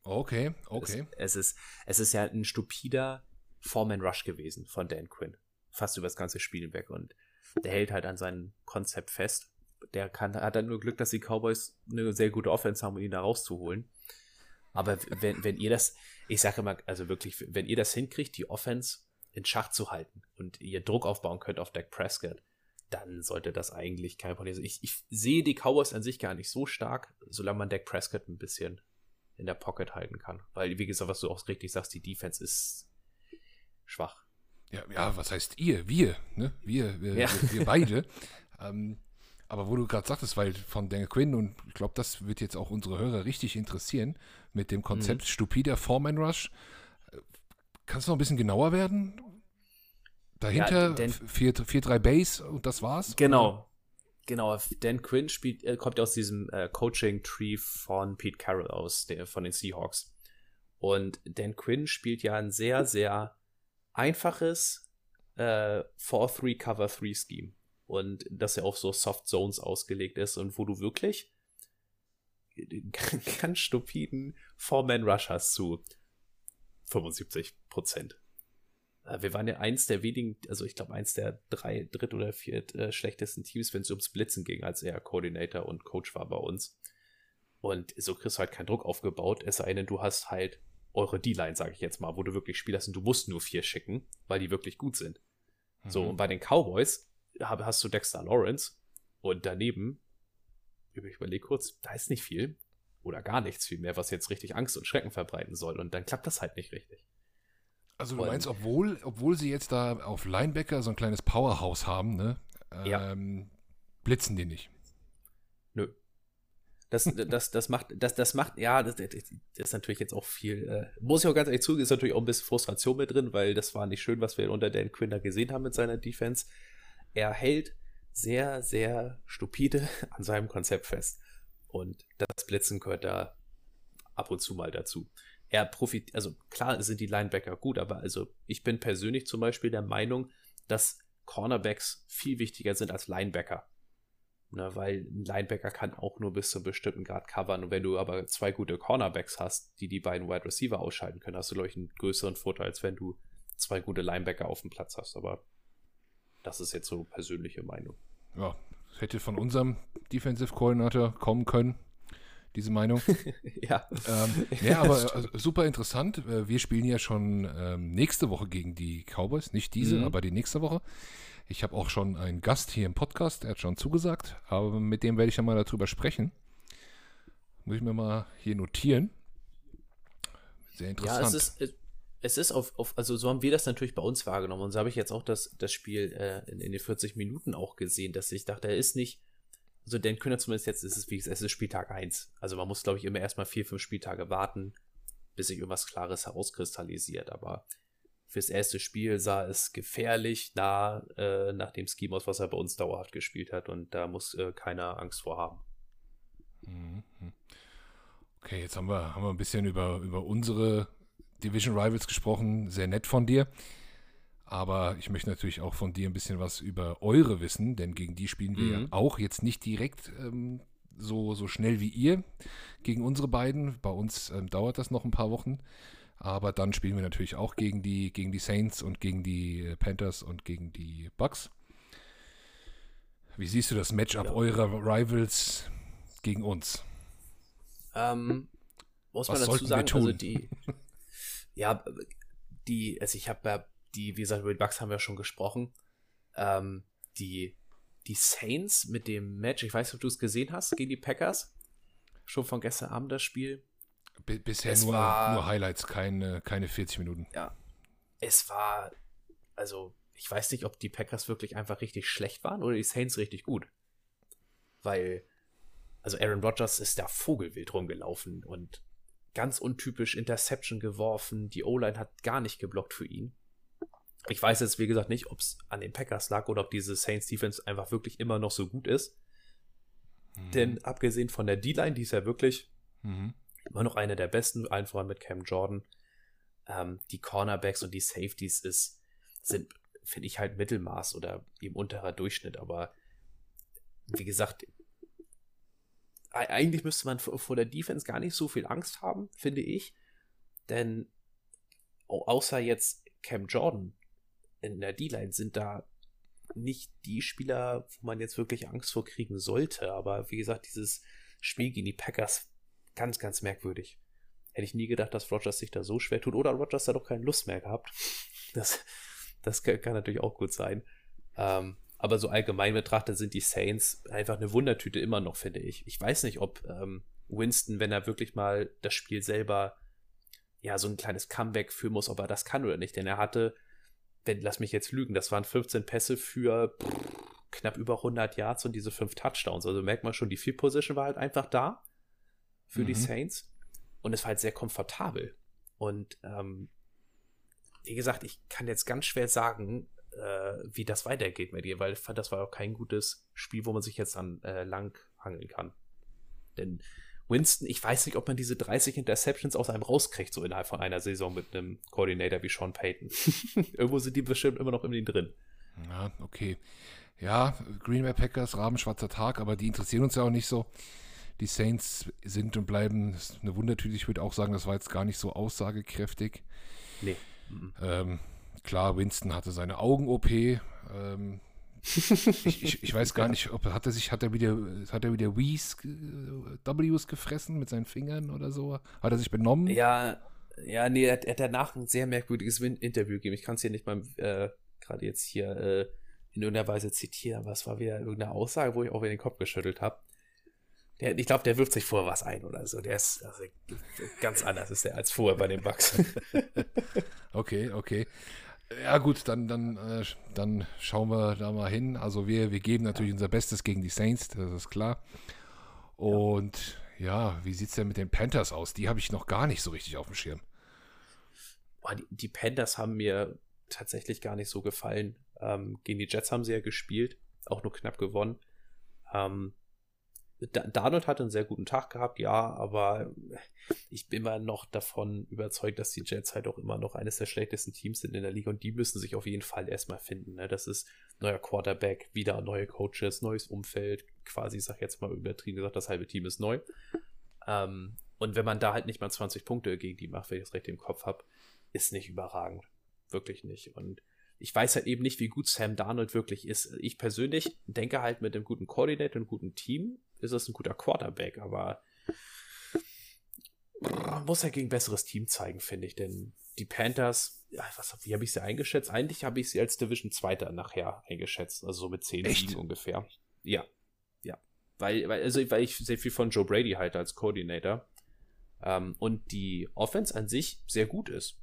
Okay, okay. Es, es ist, es ist ja ein stupider Foreman Rush gewesen von Dan Quinn. Fast über das ganze Spiel hinweg. Und der hält halt an seinem Konzept fest. Der kann, hat dann nur Glück, dass die Cowboys eine sehr gute Offense haben, um ihn da rauszuholen. Aber wenn, wenn ihr das, ich sage immer, also wirklich, wenn ihr das hinkriegt, die Offense in Schach zu halten und ihr Druck aufbauen könnt auf Dak Prescott, dann sollte das eigentlich kein Problem sein. Ich, ich sehe die Cowboys an sich gar nicht so stark, solange man Dak Prescott ein bisschen in der Pocket halten kann. Weil, wie gesagt, was du auch richtig sagst, die Defense ist schwach. Ja, ja was heißt ihr? Wir, ne? Wir, wir, ja. wir, wir beide. <laughs> ähm, aber wo du gerade sagtest, weil von Dan Quinn, und ich glaube, das wird jetzt auch unsere Hörer richtig interessieren, mit dem Konzept mhm. stupider Foreman Rush. Äh, kannst du noch ein bisschen genauer werden? Dahinter 4-3 ja, Base und das war's? Genau. Genau, Dan Quinn spielt, äh, kommt aus diesem äh, Coaching-Tree von Pete Carroll aus, der, von den Seahawks. Und Dan Quinn spielt ja ein sehr, sehr einfaches äh, 4-3 Cover-3-Scheme. Und das ja auf so Soft Zones ausgelegt ist und wo du wirklich <laughs> ganz stupiden Four-Man-Rush hast zu 75 Prozent. Äh, wir waren ja eins der wenigen, also ich glaube eins der drei, dritt oder viert äh, schlechtesten Teams, wenn es ums Blitzen ging, als er Coordinator und Coach war bei uns. Und so kriegst du halt keinen Druck aufgebaut, es sei denn, du hast halt eure D-Line, sage ich jetzt mal, wo du wirklich Spieler hast und du musst nur vier schicken, weil die wirklich gut sind. Mhm. So, und bei den Cowboys hast du Dexter Lawrence und daneben, ich überlege kurz, da ist nicht viel oder gar nichts viel mehr, was jetzt richtig Angst und Schrecken verbreiten soll und dann klappt das halt nicht richtig. Also du meinst, obwohl, obwohl sie jetzt da auf Linebacker so ein kleines Powerhouse haben, ne? Ja. Ähm, blitzen die nicht. Nö. Das, das, das macht, das, das macht, ja, das, das ist natürlich jetzt auch viel, äh, muss ich auch ganz ehrlich zugeben, ist natürlich auch ein bisschen Frustration mit drin, weil das war nicht schön, was wir unter Dan Quinn gesehen haben mit seiner Defense. Er hält sehr, sehr stupide <laughs> an seinem Konzept fest. Und das Blitzen gehört da ab und zu mal dazu er profitiert, also klar sind die Linebacker gut, aber also ich bin persönlich zum Beispiel der Meinung, dass Cornerbacks viel wichtiger sind als Linebacker. Ne, weil ein Linebacker kann auch nur bis zu einem bestimmten Grad covern. Und wenn du aber zwei gute Cornerbacks hast, die die beiden Wide Receiver ausschalten können, hast du, glaube ich, einen größeren Vorteil, als wenn du zwei gute Linebacker auf dem Platz hast. Aber das ist jetzt so persönliche Meinung. Ja, hätte von unserem Defensive Coordinator kommen können diese Meinung. <laughs> ja. Ähm, <laughs> ja, aber äh, super interessant. Äh, wir spielen ja schon ähm, nächste Woche gegen die Cowboys. Nicht diese, mhm. aber die nächste Woche. Ich habe auch schon einen Gast hier im Podcast, der hat schon zugesagt, aber mit dem werde ich ja mal darüber sprechen. Muss ich mir mal hier notieren. Sehr interessant. Ja, es ist, es ist auf, auf, also so haben wir das natürlich bei uns wahrgenommen. Und so habe ich jetzt auch das, das Spiel äh, in, in den 40 Minuten auch gesehen, dass ich dachte, er ist nicht also Dan Kühner zumindest jetzt ist es, wie gesagt, es ist Spieltag 1. Also man muss, glaube ich, immer erstmal vier, fünf Spieltage warten, bis sich irgendwas Klares herauskristallisiert. Aber fürs erste Spiel sah es gefährlich nah äh, nach dem Scheme aus, was er bei uns dauerhaft gespielt hat. Und da muss äh, keiner Angst vor haben. Mhm. Okay, jetzt haben wir, haben wir ein bisschen über, über unsere Division Rivals gesprochen. Sehr nett von dir. Aber ich möchte natürlich auch von dir ein bisschen was über eure wissen, denn gegen die spielen wir mhm. ja auch jetzt nicht direkt ähm, so, so schnell wie ihr gegen unsere beiden. Bei uns ähm, dauert das noch ein paar Wochen. Aber dann spielen wir natürlich auch gegen die, gegen die Saints und gegen die äh, Panthers und gegen die Bucks. Wie siehst du das Matchup ja. eurer Rivals gegen uns? Ähm, muss was man dazu sagen, also die, <laughs> ja, die, also ich habe ja die, wie gesagt, über die Bucks haben wir schon gesprochen. Ähm, die, die Saints mit dem Match, ich weiß nicht, ob du es gesehen hast, gegen die Packers. Schon von gestern Abend das Spiel. B bisher nur, war, nur Highlights, keine, keine 40 Minuten. Ja. Es war, also, ich weiß nicht, ob die Packers wirklich einfach richtig schlecht waren oder die Saints richtig gut. Weil, also Aaron Rodgers ist da vogelwild rumgelaufen und ganz untypisch Interception geworfen. Die O-Line hat gar nicht geblockt für ihn. Ich weiß jetzt, wie gesagt, nicht, ob es an den Packers lag oder ob diese Saints Defense einfach wirklich immer noch so gut ist. Mhm. Denn abgesehen von der D-Line, die ist ja wirklich mhm. immer noch eine der besten, allen voran mit Cam Jordan, ähm, die Cornerbacks und die Safeties ist, sind finde ich halt Mittelmaß oder eben unterer Durchschnitt. Aber wie gesagt, eigentlich müsste man vor der Defense gar nicht so viel Angst haben, finde ich. Denn außer jetzt Cam Jordan in der D-Line sind da nicht die Spieler, wo man jetzt wirklich Angst vor kriegen sollte. Aber wie gesagt, dieses Spiel gegen die Packers, ganz, ganz merkwürdig. Hätte ich nie gedacht, dass Rogers sich da so schwer tut. Oder Rogers da doch keine Lust mehr gehabt. Das, das kann natürlich auch gut sein. Ähm, aber so allgemein betrachtet sind die Saints einfach eine Wundertüte immer noch, finde ich. Ich weiß nicht, ob ähm, Winston, wenn er wirklich mal das Spiel selber, ja, so ein kleines Comeback führen muss, ob er das kann oder nicht. Denn er hatte, wenn, lass mich jetzt lügen, das waren 15 Pässe für pff, knapp über 100 Yards und diese fünf Touchdowns. Also merkt man schon, die Field Position war halt einfach da für mhm. die Saints. Und es war halt sehr komfortabel. Und ähm, wie gesagt, ich kann jetzt ganz schwer sagen, äh, wie das weitergeht mit ihr, weil ich fand, das war auch kein gutes Spiel, wo man sich jetzt an äh, lang hangeln kann. Denn Winston, ich weiß nicht, ob man diese 30 Interceptions aus einem rauskriegt, so innerhalb von einer Saison mit einem Coordinator wie Sean Payton. <laughs> Irgendwo sind die bestimmt immer noch in den drin. Ja, okay. Ja, Green Bay Packers, rabenschwarzer Tag, aber die interessieren uns ja auch nicht so. Die Saints sind und bleiben eine Wundertüte. Ich würde auch sagen, das war jetzt gar nicht so aussagekräftig. Nee. Ähm, klar, Winston hatte seine Augen-OP. Ähm, ich, ich, ich, weiß gar nicht, ob hat er sich, hat er wieder, hat er wieder W's, W's gefressen mit seinen Fingern oder so? Hat er sich benommen? Ja, ja, nee, er, er hat danach ein sehr merkwürdiges Interview gegeben. Ich kann es hier nicht mal äh, gerade jetzt hier äh, in irgendeiner Weise zitieren, aber es war wieder irgendeine Aussage, wo ich auch wieder den Kopf geschüttelt habe. Ich glaube, der wirft sich vorher was ein oder so. Der ist also, ganz anders ist der als vorher bei den Bugs. <laughs> okay, okay. Ja gut, dann, dann, äh, dann schauen wir da mal hin. Also wir, wir geben natürlich unser Bestes gegen die Saints, das ist klar. Und ja, wie sieht es denn mit den Panthers aus? Die habe ich noch gar nicht so richtig auf dem Schirm. Boah, die, die, Panthers haben mir tatsächlich gar nicht so gefallen. Ähm, gegen die Jets haben sie ja gespielt, auch nur knapp gewonnen. Ähm, Darnold hat einen sehr guten Tag gehabt, ja, aber ich bin immer noch davon überzeugt, dass die Jets halt auch immer noch eines der schlechtesten Teams sind in der Liga und die müssen sich auf jeden Fall erstmal finden. Ne? Das ist neuer Quarterback, wieder neue Coaches, neues Umfeld, quasi, ich sag jetzt mal übertrieben gesagt, das halbe Team ist neu. Ähm, und wenn man da halt nicht mal 20 Punkte gegen die macht, wenn ich das recht im Kopf habe, ist nicht überragend. Wirklich nicht. Und ich weiß halt eben nicht, wie gut Sam Darnold wirklich ist. Ich persönlich denke halt mit einem guten Coordinator und einem guten Team ist das ein guter Quarterback, aber muss ja gegen besseres Team zeigen, finde ich. Denn die Panthers, ja, was, wie habe ich sie eingeschätzt? Eigentlich habe ich sie als Division Zweiter nachher eingeschätzt, also so mit 10 Siegen ungefähr. Ja, ja. Weil, weil, also, weil ich sehr viel von Joe Brady halte als Coordinator. Ähm, und die Offense an sich sehr gut ist.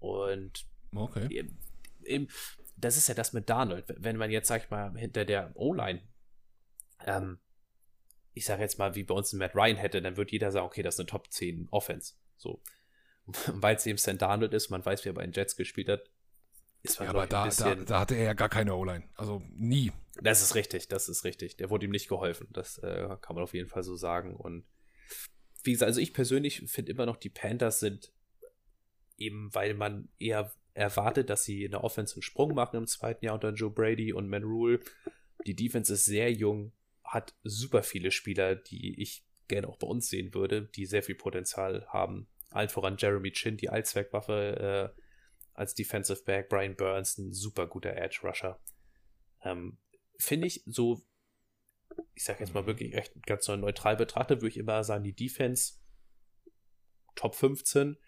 Und okay. Eben, eben, das ist ja das mit Darnold. Wenn man jetzt, sag ich mal, hinter der O-Line ähm, ich sage jetzt mal, wie bei uns ein Matt Ryan hätte, dann würde jeder sagen, okay, das ist eine Top 10 Offense. So. <laughs> Weil es eben Sam Darnold ist, man weiß, wie er bei den Jets gespielt hat, ist man ja, aber da, da, da, hatte er ja gar keine O-Line. Also nie. Das ist richtig, das ist richtig. Der wurde ihm nicht geholfen. Das äh, kann man auf jeden Fall so sagen. Und wie gesagt, also ich persönlich finde immer noch, die Panthers sind eben, weil man eher erwartet, dass sie in der Offense einen Sprung machen im zweiten Jahr unter Joe Brady und Man Rule. Die Defense ist sehr jung, hat super viele Spieler, die ich gerne auch bei uns sehen würde, die sehr viel Potenzial haben. Allen voran Jeremy Chin, die Allzweckwaffe äh, als Defensive Back, Brian Burns, ein super guter Edge Rusher. Ähm, Finde ich so, ich sag jetzt mal wirklich echt ganz neutral betrachtet, würde ich immer sagen, die Defense Top 15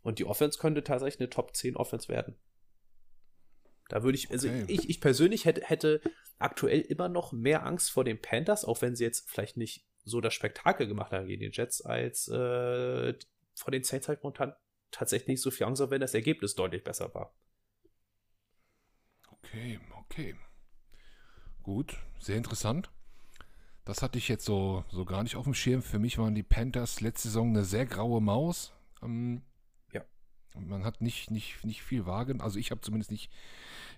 und die Offense könnte tatsächlich eine Top 10 Offense werden. Da würde ich, also okay. ich, ich persönlich hätte, hätte aktuell immer noch mehr Angst vor den Panthers, auch wenn sie jetzt vielleicht nicht so das Spektakel gemacht haben gegen die Jets, als äh, vor den Saints halt momentan tatsächlich nicht so viel Angst, wenn das Ergebnis deutlich besser war. Okay, okay. Gut, sehr interessant. Das hatte ich jetzt so, so gar nicht auf dem Schirm. Für mich waren die Panthers letzte Saison eine sehr graue Maus. Ähm. Man hat nicht, nicht, nicht viel wahrgenommen. Also ich habe zumindest nicht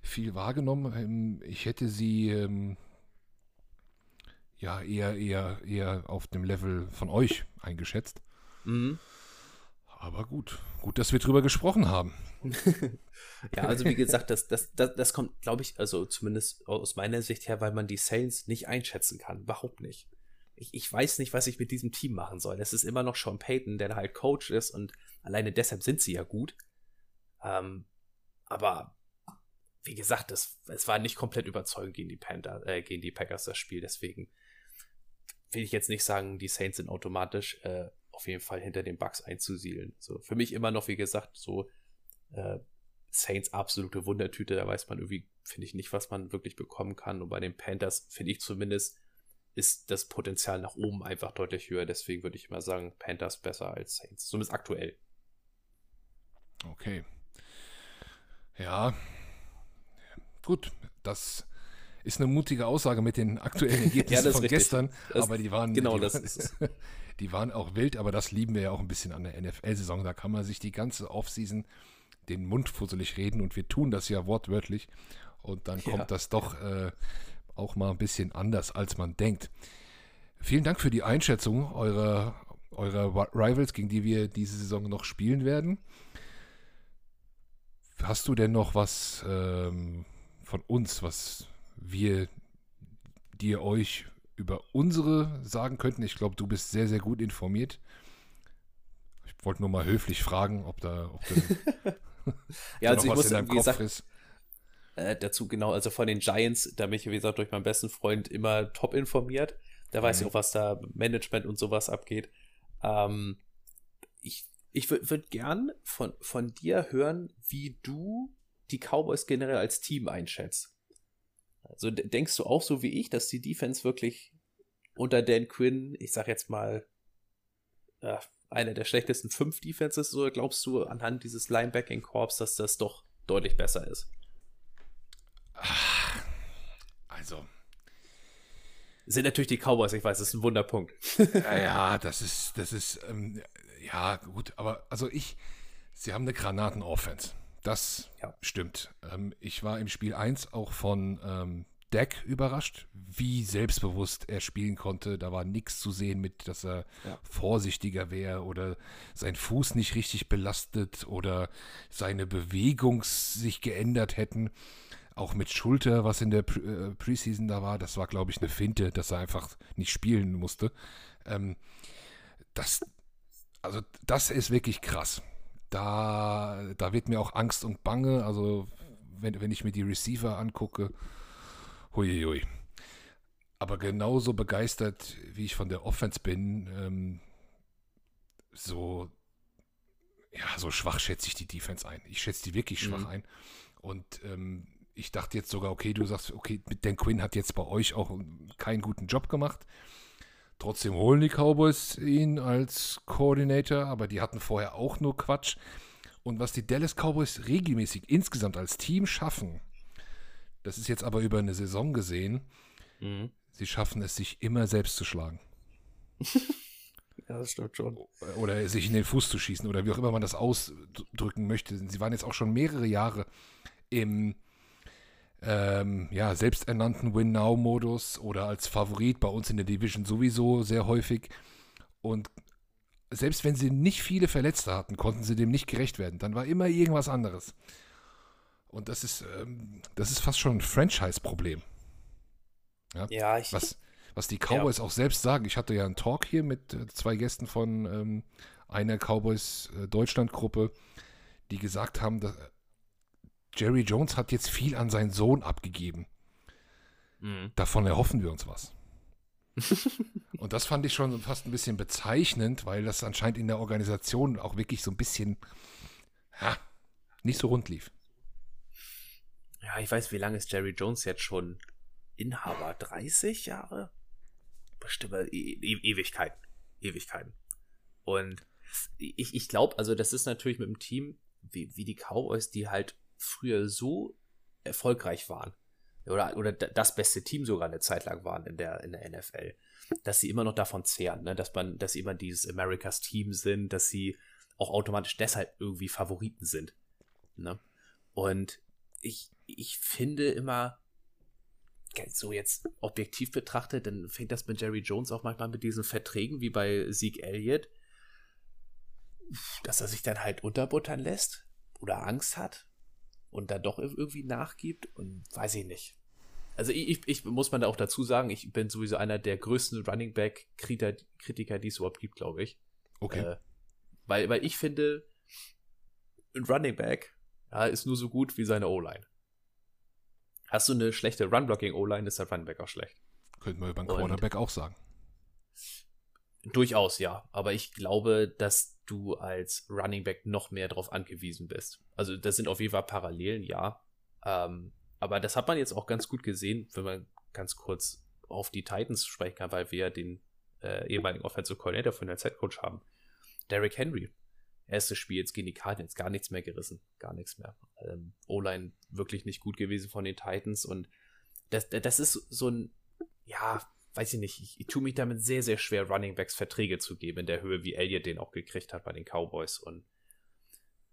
viel wahrgenommen. Ähm, ich hätte sie ähm, ja eher, eher, eher auf dem Level von euch eingeschätzt. Mhm. Aber gut, gut, dass wir drüber gesprochen haben. <laughs> ja, also wie gesagt, das, das, das, das kommt, glaube ich, also zumindest aus meiner Sicht her, weil man die Saints nicht einschätzen kann. Überhaupt nicht. Ich, ich weiß nicht, was ich mit diesem Team machen soll. Es ist immer noch Sean Payton, der halt Coach ist und alleine deshalb sind sie ja gut. Ähm, aber wie gesagt, es, es war nicht komplett überzeugend gegen die Panther, äh, gegen die Packers das Spiel. Deswegen will ich jetzt nicht sagen, die Saints sind automatisch äh, auf jeden Fall hinter den Bucks einzusiedeln. So für mich immer noch, wie gesagt, so äh, Saints absolute Wundertüte. Da weiß man irgendwie, finde ich nicht, was man wirklich bekommen kann. Und bei den Panthers finde ich zumindest ist das Potenzial nach oben einfach deutlich höher. Deswegen würde ich mal sagen, Panthers besser als Saints. Zumindest aktuell. Okay. Ja. Gut, das ist eine mutige Aussage mit den aktuellen <laughs> Ergebnissen ja, von richtig. gestern, das, aber die waren genau die, das ist es. <laughs> Die waren auch wild, aber das lieben wir ja auch ein bisschen an der NFL-Saison. Da kann man sich die ganze Offseason den Mund fusselig reden und wir tun das ja wortwörtlich und dann kommt ja. das doch äh, auch mal ein bisschen anders, als man denkt. Vielen Dank für die Einschätzung eurer, eurer Rivals, gegen die wir diese Saison noch spielen werden. Hast du denn noch was ähm, von uns, was wir dir euch über unsere sagen könnten? Ich glaube, du bist sehr, sehr gut informiert. Ich wollte nur mal höflich fragen, ob da, ob da, <laughs> <laughs> ja, also ich muss, wie gesagt, ist. Äh, dazu genau, also von den Giants, da bin ich, wie gesagt, durch meinen besten Freund immer top informiert. Da weiß mhm. ich auch, was da Management und sowas abgeht. Ähm, ich ich würde gern von, von dir hören, wie du die Cowboys generell als Team einschätzt. Also denkst du auch so wie ich, dass die Defense wirklich unter Dan Quinn, ich sag jetzt mal, äh, einer der schlechtesten fünf Defenses, oder glaubst du anhand dieses Linebacking-Korps, dass das doch deutlich besser ist? Also. Sind natürlich die Cowboys, ich weiß, das ist ein Wunderpunkt. ja, ja, das ist, das ist, ähm, ja, gut, aber also ich, sie haben eine Granaten-Offense. Das ja. stimmt. Ähm, ich war im Spiel 1 auch von ähm, Deck überrascht, wie selbstbewusst er spielen konnte. Da war nichts zu sehen mit, dass er ja. vorsichtiger wäre oder sein Fuß nicht richtig belastet oder seine Bewegung sich geändert hätten. Auch mit Schulter, was in der Pre äh, Preseason da war, das war, glaube ich, eine Finte, dass er einfach nicht spielen musste. Ähm, das, also, das ist wirklich krass da, da wird mir auch Angst und Bange. Also, wenn, wenn ich mir die Receiver angucke, huiuiui. Aber genauso begeistert, wie ich von der Offense bin, ähm, so, ja, so schwach schätze ich die Defense ein. Ich schätze die wirklich schwach mhm. ein. Und ähm, ich dachte jetzt sogar, okay, du sagst, okay, Dan Quinn hat jetzt bei euch auch keinen guten Job gemacht. Trotzdem holen die Cowboys ihn als Coordinator, aber die hatten vorher auch nur Quatsch. Und was die Dallas Cowboys regelmäßig insgesamt als Team schaffen, das ist jetzt aber über eine Saison gesehen, mhm. sie schaffen es, sich immer selbst zu schlagen. <laughs> ja, das stimmt schon. Oder sich in den Fuß zu schießen oder wie auch immer man das ausdrücken möchte. Sie waren jetzt auch schon mehrere Jahre im ähm, ja, selbsternannten Win-Now-Modus oder als Favorit bei uns in der Division sowieso sehr häufig. Und selbst wenn sie nicht viele Verletzte hatten, konnten sie dem nicht gerecht werden. Dann war immer irgendwas anderes. Und das ist, ähm, das ist fast schon ein Franchise-Problem. Ja, ja, ich. Was, was die Cowboys ja. auch selbst sagen. Ich hatte ja einen Talk hier mit äh, zwei Gästen von ähm, einer Cowboys äh, Deutschland-Gruppe, die gesagt haben, dass, Jerry Jones hat jetzt viel an seinen Sohn abgegeben. Mhm. Davon erhoffen wir uns was. <laughs> und das fand ich schon fast ein bisschen bezeichnend, weil das anscheinend in der Organisation auch wirklich so ein bisschen ja, nicht so rund lief. Ja, ich weiß, wie lange ist Jerry Jones jetzt schon Inhaber? 30 Jahre? Bestimmt e e Ewigkeiten. Ewigkeiten. Und ich, ich glaube, also das ist natürlich mit dem Team wie, wie die Cowboys, die halt früher so erfolgreich waren oder, oder das beste Team sogar eine Zeit lang waren in der, in der NFL, dass sie immer noch davon zehren, ne? dass man, dass sie immer dieses Americas Team sind, dass sie auch automatisch deshalb irgendwie Favoriten sind. Ne? Und ich, ich finde immer, so jetzt objektiv betrachtet, dann fängt das mit Jerry Jones auch manchmal mit diesen Verträgen wie bei Zeke Elliott dass er sich dann halt unterbuttern lässt oder Angst hat und dann doch irgendwie nachgibt und weiß ich nicht. Also ich, ich muss man da auch dazu sagen, ich bin sowieso einer der größten Running Back Kritiker, die es überhaupt gibt, glaube ich. Okay. Äh, weil, weil ich finde, ein Running Back ja, ist nur so gut wie seine O-Line. Hast du eine schlechte Run-Blocking-O-Line, ist der Running Back auch schlecht. Könnte man über einen Quarterback auch sagen. Durchaus, ja. Aber ich glaube, dass du als Running Back noch mehr darauf angewiesen bist. Also, das sind auf jeden Fall Parallelen, ja. Ähm, aber das hat man jetzt auch ganz gut gesehen, wenn man ganz kurz auf die Titans sprechen kann, weil wir den äh, ehemaligen Offensive Coordinator von der Z-Coach haben. Derrick Henry. Erstes Spiel jetzt gegen die Cardinals, gar nichts mehr gerissen. Gar nichts mehr. Ähm, O-Line wirklich nicht gut gewesen von den Titans und das, das ist so ein, ja, weiß ich nicht, ich, ich tue mich damit sehr, sehr schwer, Running Backs Verträge zu geben in der Höhe, wie Elliott den auch gekriegt hat bei den Cowboys. Und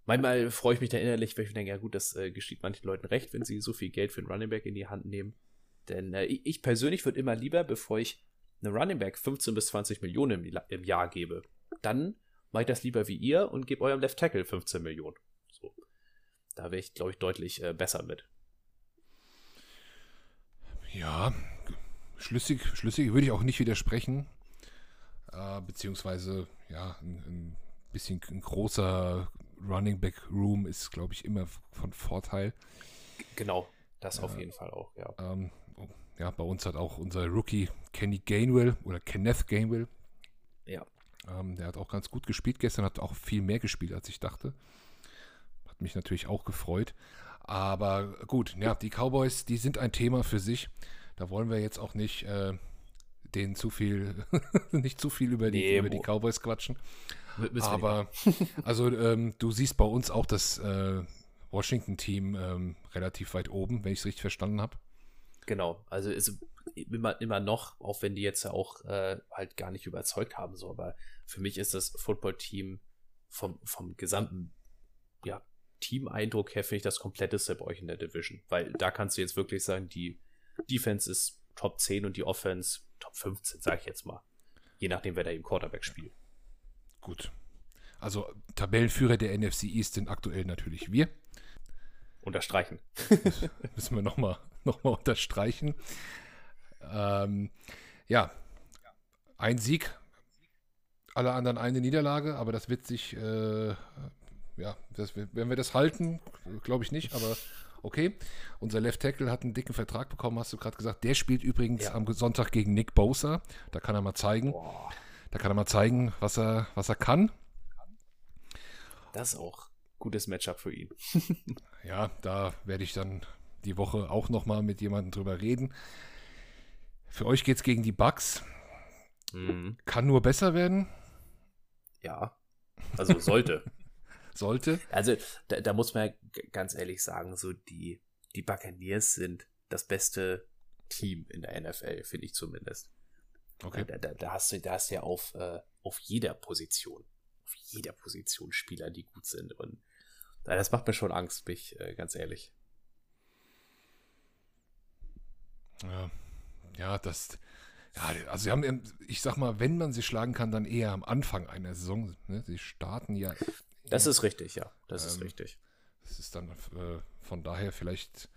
manchmal freue ich mich da innerlich, weil ich denke, ja gut, das äh, geschieht manchen Leuten recht, wenn sie so viel Geld für einen Running Back in die Hand nehmen. Denn äh, ich persönlich würde immer lieber, bevor ich einem Running Back 15 bis 20 Millionen im, im Jahr gebe, dann mache ich das lieber wie ihr und gebe eurem Left Tackle 15 Millionen. So. Da wäre ich, glaube ich, deutlich äh, besser mit. Ja, schlüssig, schlüssig würde ich auch nicht widersprechen. Äh, beziehungsweise, ja, ein, ein bisschen ein großer Running Back Room ist, glaube ich, immer von Vorteil. Genau, das auf jeden Fall auch, ja. Ähm, ja, bei uns hat auch unser Rookie Kenny Gainwell oder Kenneth Gainwell. Ja. Ähm, der hat auch ganz gut gespielt. Gestern hat auch viel mehr gespielt, als ich dachte. Hat mich natürlich auch gefreut. Aber gut, ja, die Cowboys, die sind ein Thema für sich. Da wollen wir jetzt auch nicht äh, denen zu viel, <laughs> nicht zu viel über die, nee, über die Cowboys quatschen. Aber <laughs> also ähm, du siehst bei uns auch das äh, Washington-Team ähm, relativ weit oben, wenn ich es richtig verstanden habe. Genau, also ist immer, immer noch, auch wenn die jetzt ja auch äh, halt gar nicht überzeugt haben, so, aber für mich ist das Football-Team vom, vom gesamten ja, Team-Eindruck her, finde ich das kompletteste bei euch in der Division, weil da kannst du jetzt wirklich sagen, die Defense ist Top 10 und die Offense Top 15, sage ich jetzt mal. Je nachdem, wer da im Quarterback spielt. Gut. Also Tabellenführer der NFC East sind aktuell natürlich wir. Unterstreichen. <laughs> müssen wir nochmal noch mal unterstreichen. Ähm, ja, ein Sieg, alle anderen eine Niederlage, aber das wird sich, äh, ja, das, wenn wir das halten, glaube ich nicht, aber okay. Unser Left Tackle hat einen dicken Vertrag bekommen, hast du gerade gesagt. Der spielt übrigens ja. am Sonntag gegen Nick Bosa. Da kann er mal zeigen. Boah. Da kann er mal zeigen, was er, was er kann. Das ist auch gutes Matchup für ihn. <laughs> ja, da werde ich dann die Woche auch nochmal mit jemandem drüber reden. Für euch geht es gegen die Bugs. Mhm. Kann nur besser werden. Ja, also sollte. Sollte. Also da, da, muss man ganz ehrlich sagen, so die, die Buccaneers sind das beste Team in der NFL, finde ich zumindest. Okay. Da, da, da, hast du, da hast du ja auf, äh, auf jeder Position, auf jeder Position Spieler, die gut sind. Und das macht mir schon Angst, bin ich äh, ganz ehrlich. Ja, ja, das. Ja, also sie haben, ich sag mal, wenn man sie schlagen kann, dann eher am Anfang einer Saison. Ne? Sie starten ja. Das ist richtig, ja. Das ähm, ist richtig. Das ist dann äh, von daher vielleicht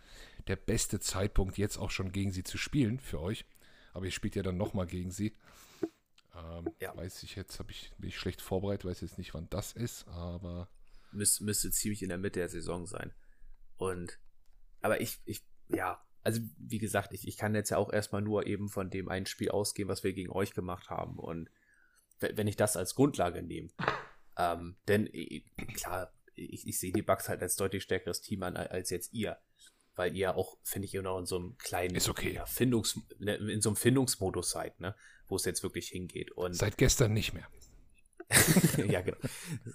der beste Zeitpunkt, jetzt auch schon gegen sie zu spielen für euch. Aber ihr spielt ja dann nochmal gegen sie. Ähm, ja. Weiß ich jetzt, habe ich bin ich schlecht vorbereitet, weiß jetzt nicht, wann das ist, aber. Müs müsste ziemlich in der Mitte der Saison sein. Und aber ich, ich, ja, also wie gesagt, ich, ich kann jetzt ja auch erstmal nur eben von dem einen Spiel ausgehen, was wir gegen euch gemacht haben. Und wenn ich das als Grundlage nehme, ähm, denn klar, ich, ich sehe die Bugs halt als deutlich stärkeres Team an als jetzt ihr. Weil ihr auch, finde ich, immer noch in so einem kleinen Ist okay. ja, Findungs, ne, in so einem Findungsmodus seid, ne? Wo es jetzt wirklich hingeht. Und Seit gestern nicht mehr. <laughs> ja, genau.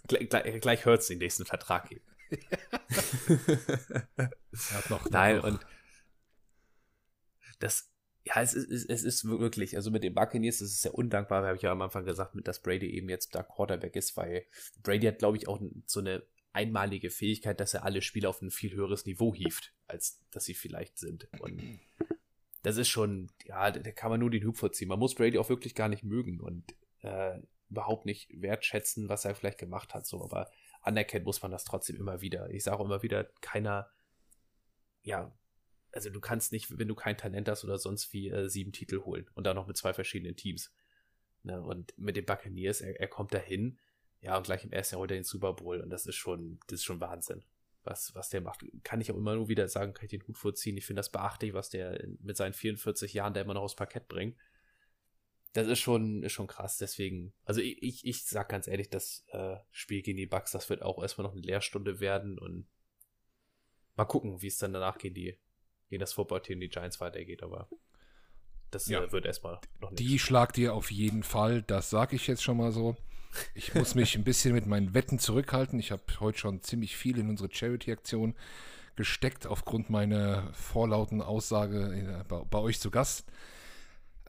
Gleich, gleich, gleich hört es den nächsten Vertrag geben. <laughs> hat noch, Nein, noch. und das, ja, es ist, es ist wirklich, also mit den Buccaneers ist es sehr undankbar, habe ich ja am Anfang gesagt, dass Brady eben jetzt da Quarterback ist, weil Brady hat, glaube ich, auch so eine einmalige Fähigkeit, dass er alle Spieler auf ein viel höheres Niveau hieft, als dass sie vielleicht sind. Und das ist schon, ja, da kann man nur den Hub vorziehen. Man muss Brady auch wirklich gar nicht mögen. Und äh, überhaupt nicht wertschätzen, was er vielleicht gemacht hat, so, aber anerkennen muss man das trotzdem immer wieder. Ich sage auch immer wieder, keiner, ja, also du kannst nicht, wenn du kein Talent hast oder sonst wie, äh, sieben Titel holen und dann noch mit zwei verschiedenen Teams. Ne? Und mit den Buccaneers, er, er kommt dahin, ja, und gleich im ersten Jahr holt er den Super Bowl und das ist schon, das ist schon Wahnsinn, was, was der macht. Kann ich auch immer nur wieder sagen, kann ich den Hut vorziehen. Ich finde das beachtlich, was der mit seinen 44 Jahren da immer noch aufs Parkett bringt. Das ist schon, ist schon krass, deswegen, also ich, ich, ich sag ganz ehrlich, das äh, Spiel gegen die Bucks, das wird auch erstmal noch eine Lehrstunde werden und mal gucken, wie es dann danach gegen die, gegen das Footballteam, die Giants weitergeht, aber das Ja. äh, wird erstmal noch nicht. Die schlagt ihr auf jeden Fall, das sage ich jetzt schon mal so. Ich muss mich ein bisschen mit meinen Wetten zurückhalten. Ich habe heute schon ziemlich viel in unsere Charity-Aktion gesteckt, aufgrund meiner vorlauten Aussage äh, bei, bei euch zu Gast.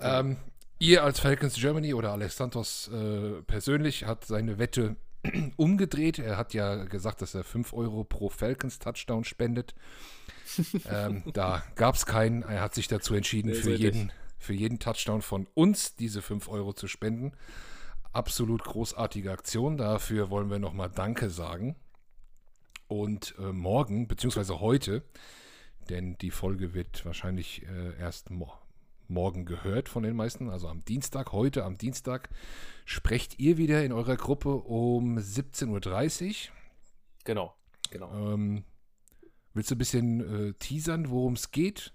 Ähm, ihr als Falcons Germany oder Alex Santos äh, persönlich hat seine Wette <clears throat> umgedreht. Er hat ja gesagt, dass er 5 Euro pro Falcons Touchdown spendet. <laughs> ähm, da gab es keinen. Er hat sich dazu entschieden, Nee, für jeden, für jeden Touchdown von uns diese 5 Euro zu spenden. Absolut großartige Aktion. Dafür wollen wir nochmal Danke sagen. Und äh, morgen, beziehungsweise heute, denn die Folge wird wahrscheinlich äh, erst mo morgen gehört von den meisten, also am Dienstag, heute am Dienstag, sprecht ihr wieder in eurer Gruppe um 17.30 Uhr. Genau, genau. Ähm, willst du ein bisschen äh, teasern, worum es geht?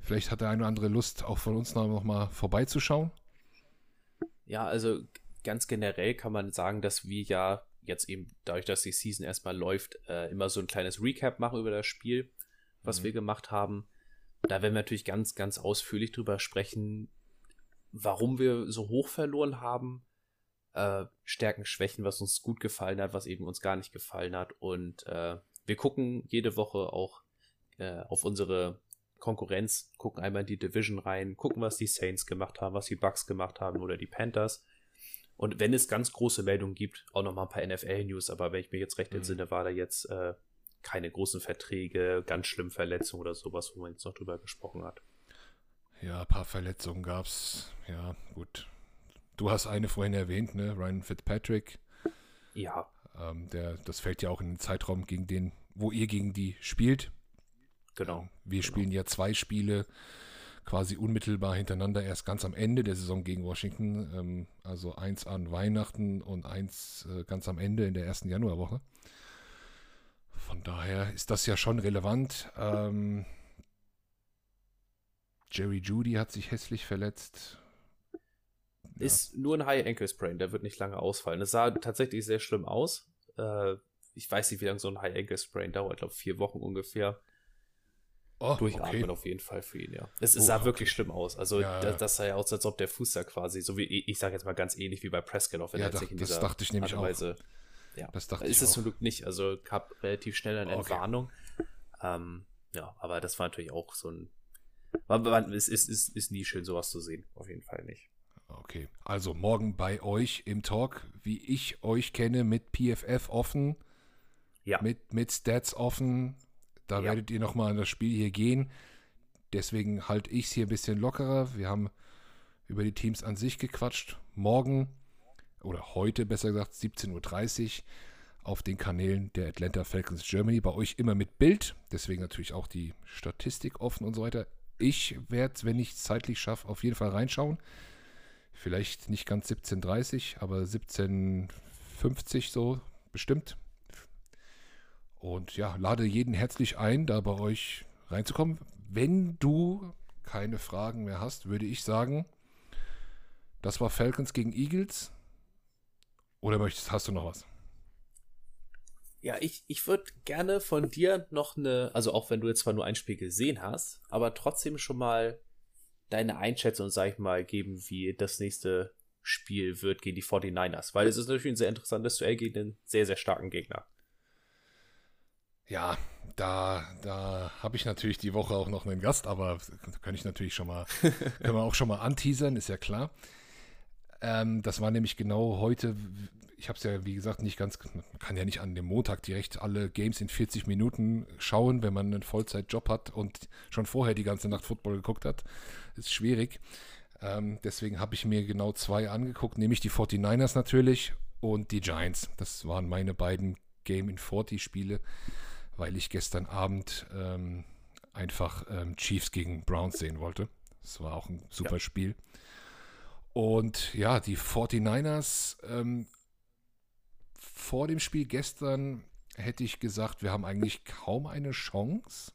Vielleicht hat der eine oder andere Lust, auch von uns noch mal vorbeizuschauen. Ja, also ganz generell kann man sagen, dass wir ja jetzt eben dadurch, dass die Season erstmal läuft, äh, immer so ein kleines Recap machen über das Spiel, was Mhm. wir gemacht haben. Da werden wir natürlich ganz, ganz ausführlich drüber sprechen, warum wir so hoch verloren haben, äh, Stärken, Schwächen, was uns gut gefallen hat, was eben uns gar nicht gefallen hat. Und äh, wir gucken jede Woche auch äh, auf unsere Konkurrenz, gucken einmal in die Division rein, gucken, was die Saints gemacht haben, was die Bucks gemacht haben oder die Panthers. Und wenn es ganz große Meldungen gibt, auch noch mal ein paar NFL-News, aber wenn ich mir jetzt recht Mhm. entsinne, war da jetzt äh, keine großen Verträge, ganz schlimm Verletzungen oder sowas, wo man jetzt noch drüber gesprochen hat. Ja, ein paar Verletzungen gab es. Ja, gut. Du hast eine vorhin erwähnt, ne? Ryan Fitzpatrick. Ja, Ähm, der, das fällt ja auch in den Zeitraum, gegen den, wo ihr gegen die spielt. genau. Wir spielen ja zwei Spiele quasi unmittelbar hintereinander, erst ganz am Ende der Saison gegen Washington. Ähm, also eins an Weihnachten und eins äh, ganz am Ende in der ersten Januarwoche. Von daher ist das ja schon relevant. Ähm, Jerry Judy hat sich hässlich verletzt. Ja. Ist nur ein High Ankle Sprain, der wird nicht lange ausfallen. Es sah tatsächlich sehr schlimm aus. Äh, ich weiß nicht, wie lange so ein High Ankle Sprain dauert. Ich glaube, vier Wochen ungefähr. Oh, Durchatmen okay. auf jeden Fall für ihn, ja. Es, Oh, es sah okay. wirklich schlimm aus. Also, Ja, da- ja. das sah ja aus, als ob der Fuß da quasi, so wie ich, sage jetzt mal ganz ähnlich wie bei Prescott, auch wenn Ja, er sich in das dieser dachte ich nämlich Art und Weise. Ja, Das dachte ist ich es zum Glück nicht. Also gab relativ schnell eine Okay. Entwarnung. Ähm, ja, aber das war natürlich auch so ein. Es ist, ist, ist nie schön, sowas zu sehen. Auf jeden Fall nicht. Okay, also morgen bei euch im Talk, wie ich euch kenne, mit PFF offen, Ja. mit, mit Stats offen. Da Ja. werdet ihr nochmal in das Spiel hier gehen. Deswegen halte ich es hier ein bisschen lockerer. Wir haben über die Teams an sich gequatscht. Morgen oder heute besser gesagt 17.30 Uhr auf den Kanälen der Atlanta Falcons Germany. Bei euch immer mit Bild. Deswegen natürlich auch die Statistik offen und so weiter. Ich werde, wenn ich es zeitlich schaffe, auf jeden Fall reinschauen. Vielleicht nicht ganz 17.30, aber 17.50 so bestimmt. Und ja, lade jeden herzlich ein, da bei euch reinzukommen. Wenn du keine Fragen mehr hast, würde ich sagen, das war Falcons gegen Eagles. Oder möchtest, hast du noch was? Ja, ich, ich würde gerne von dir noch eine, also auch wenn du jetzt zwar nur ein Spiel gesehen hast, aber trotzdem schon mal deine Einschätzung, sag ich mal, geben, wie das nächste Spiel wird gegen die 49ers. Weil es ist natürlich ein sehr interessantes Duell gegen einen sehr, sehr starken Gegner. Ja, da, da habe ich natürlich die Woche auch noch einen Gast, aber kann ich natürlich schon mal, <laughs> können wir auch schon mal anteasern, ist ja klar. Ähm, das war nämlich genau heute, ich habe es ja wie gesagt nicht ganz, man kann ja nicht an dem Montag direkt alle Games in 40 Minuten schauen, wenn man einen Vollzeitjob hat und schon vorher die ganze Nacht Football geguckt hat. Ist schwierig. Ähm, deswegen habe ich mir genau zwei angeguckt, nämlich die 49ers natürlich und die Giants. Das waren meine beiden Game in 40 Spiele, weil ich gestern Abend ähm, einfach ähm, Chiefs gegen Browns sehen wollte. Das war auch ein super ja. Spiel. Und ja, die 49ers ähm, vor dem Spiel gestern hätte ich gesagt, wir haben eigentlich kaum eine Chance.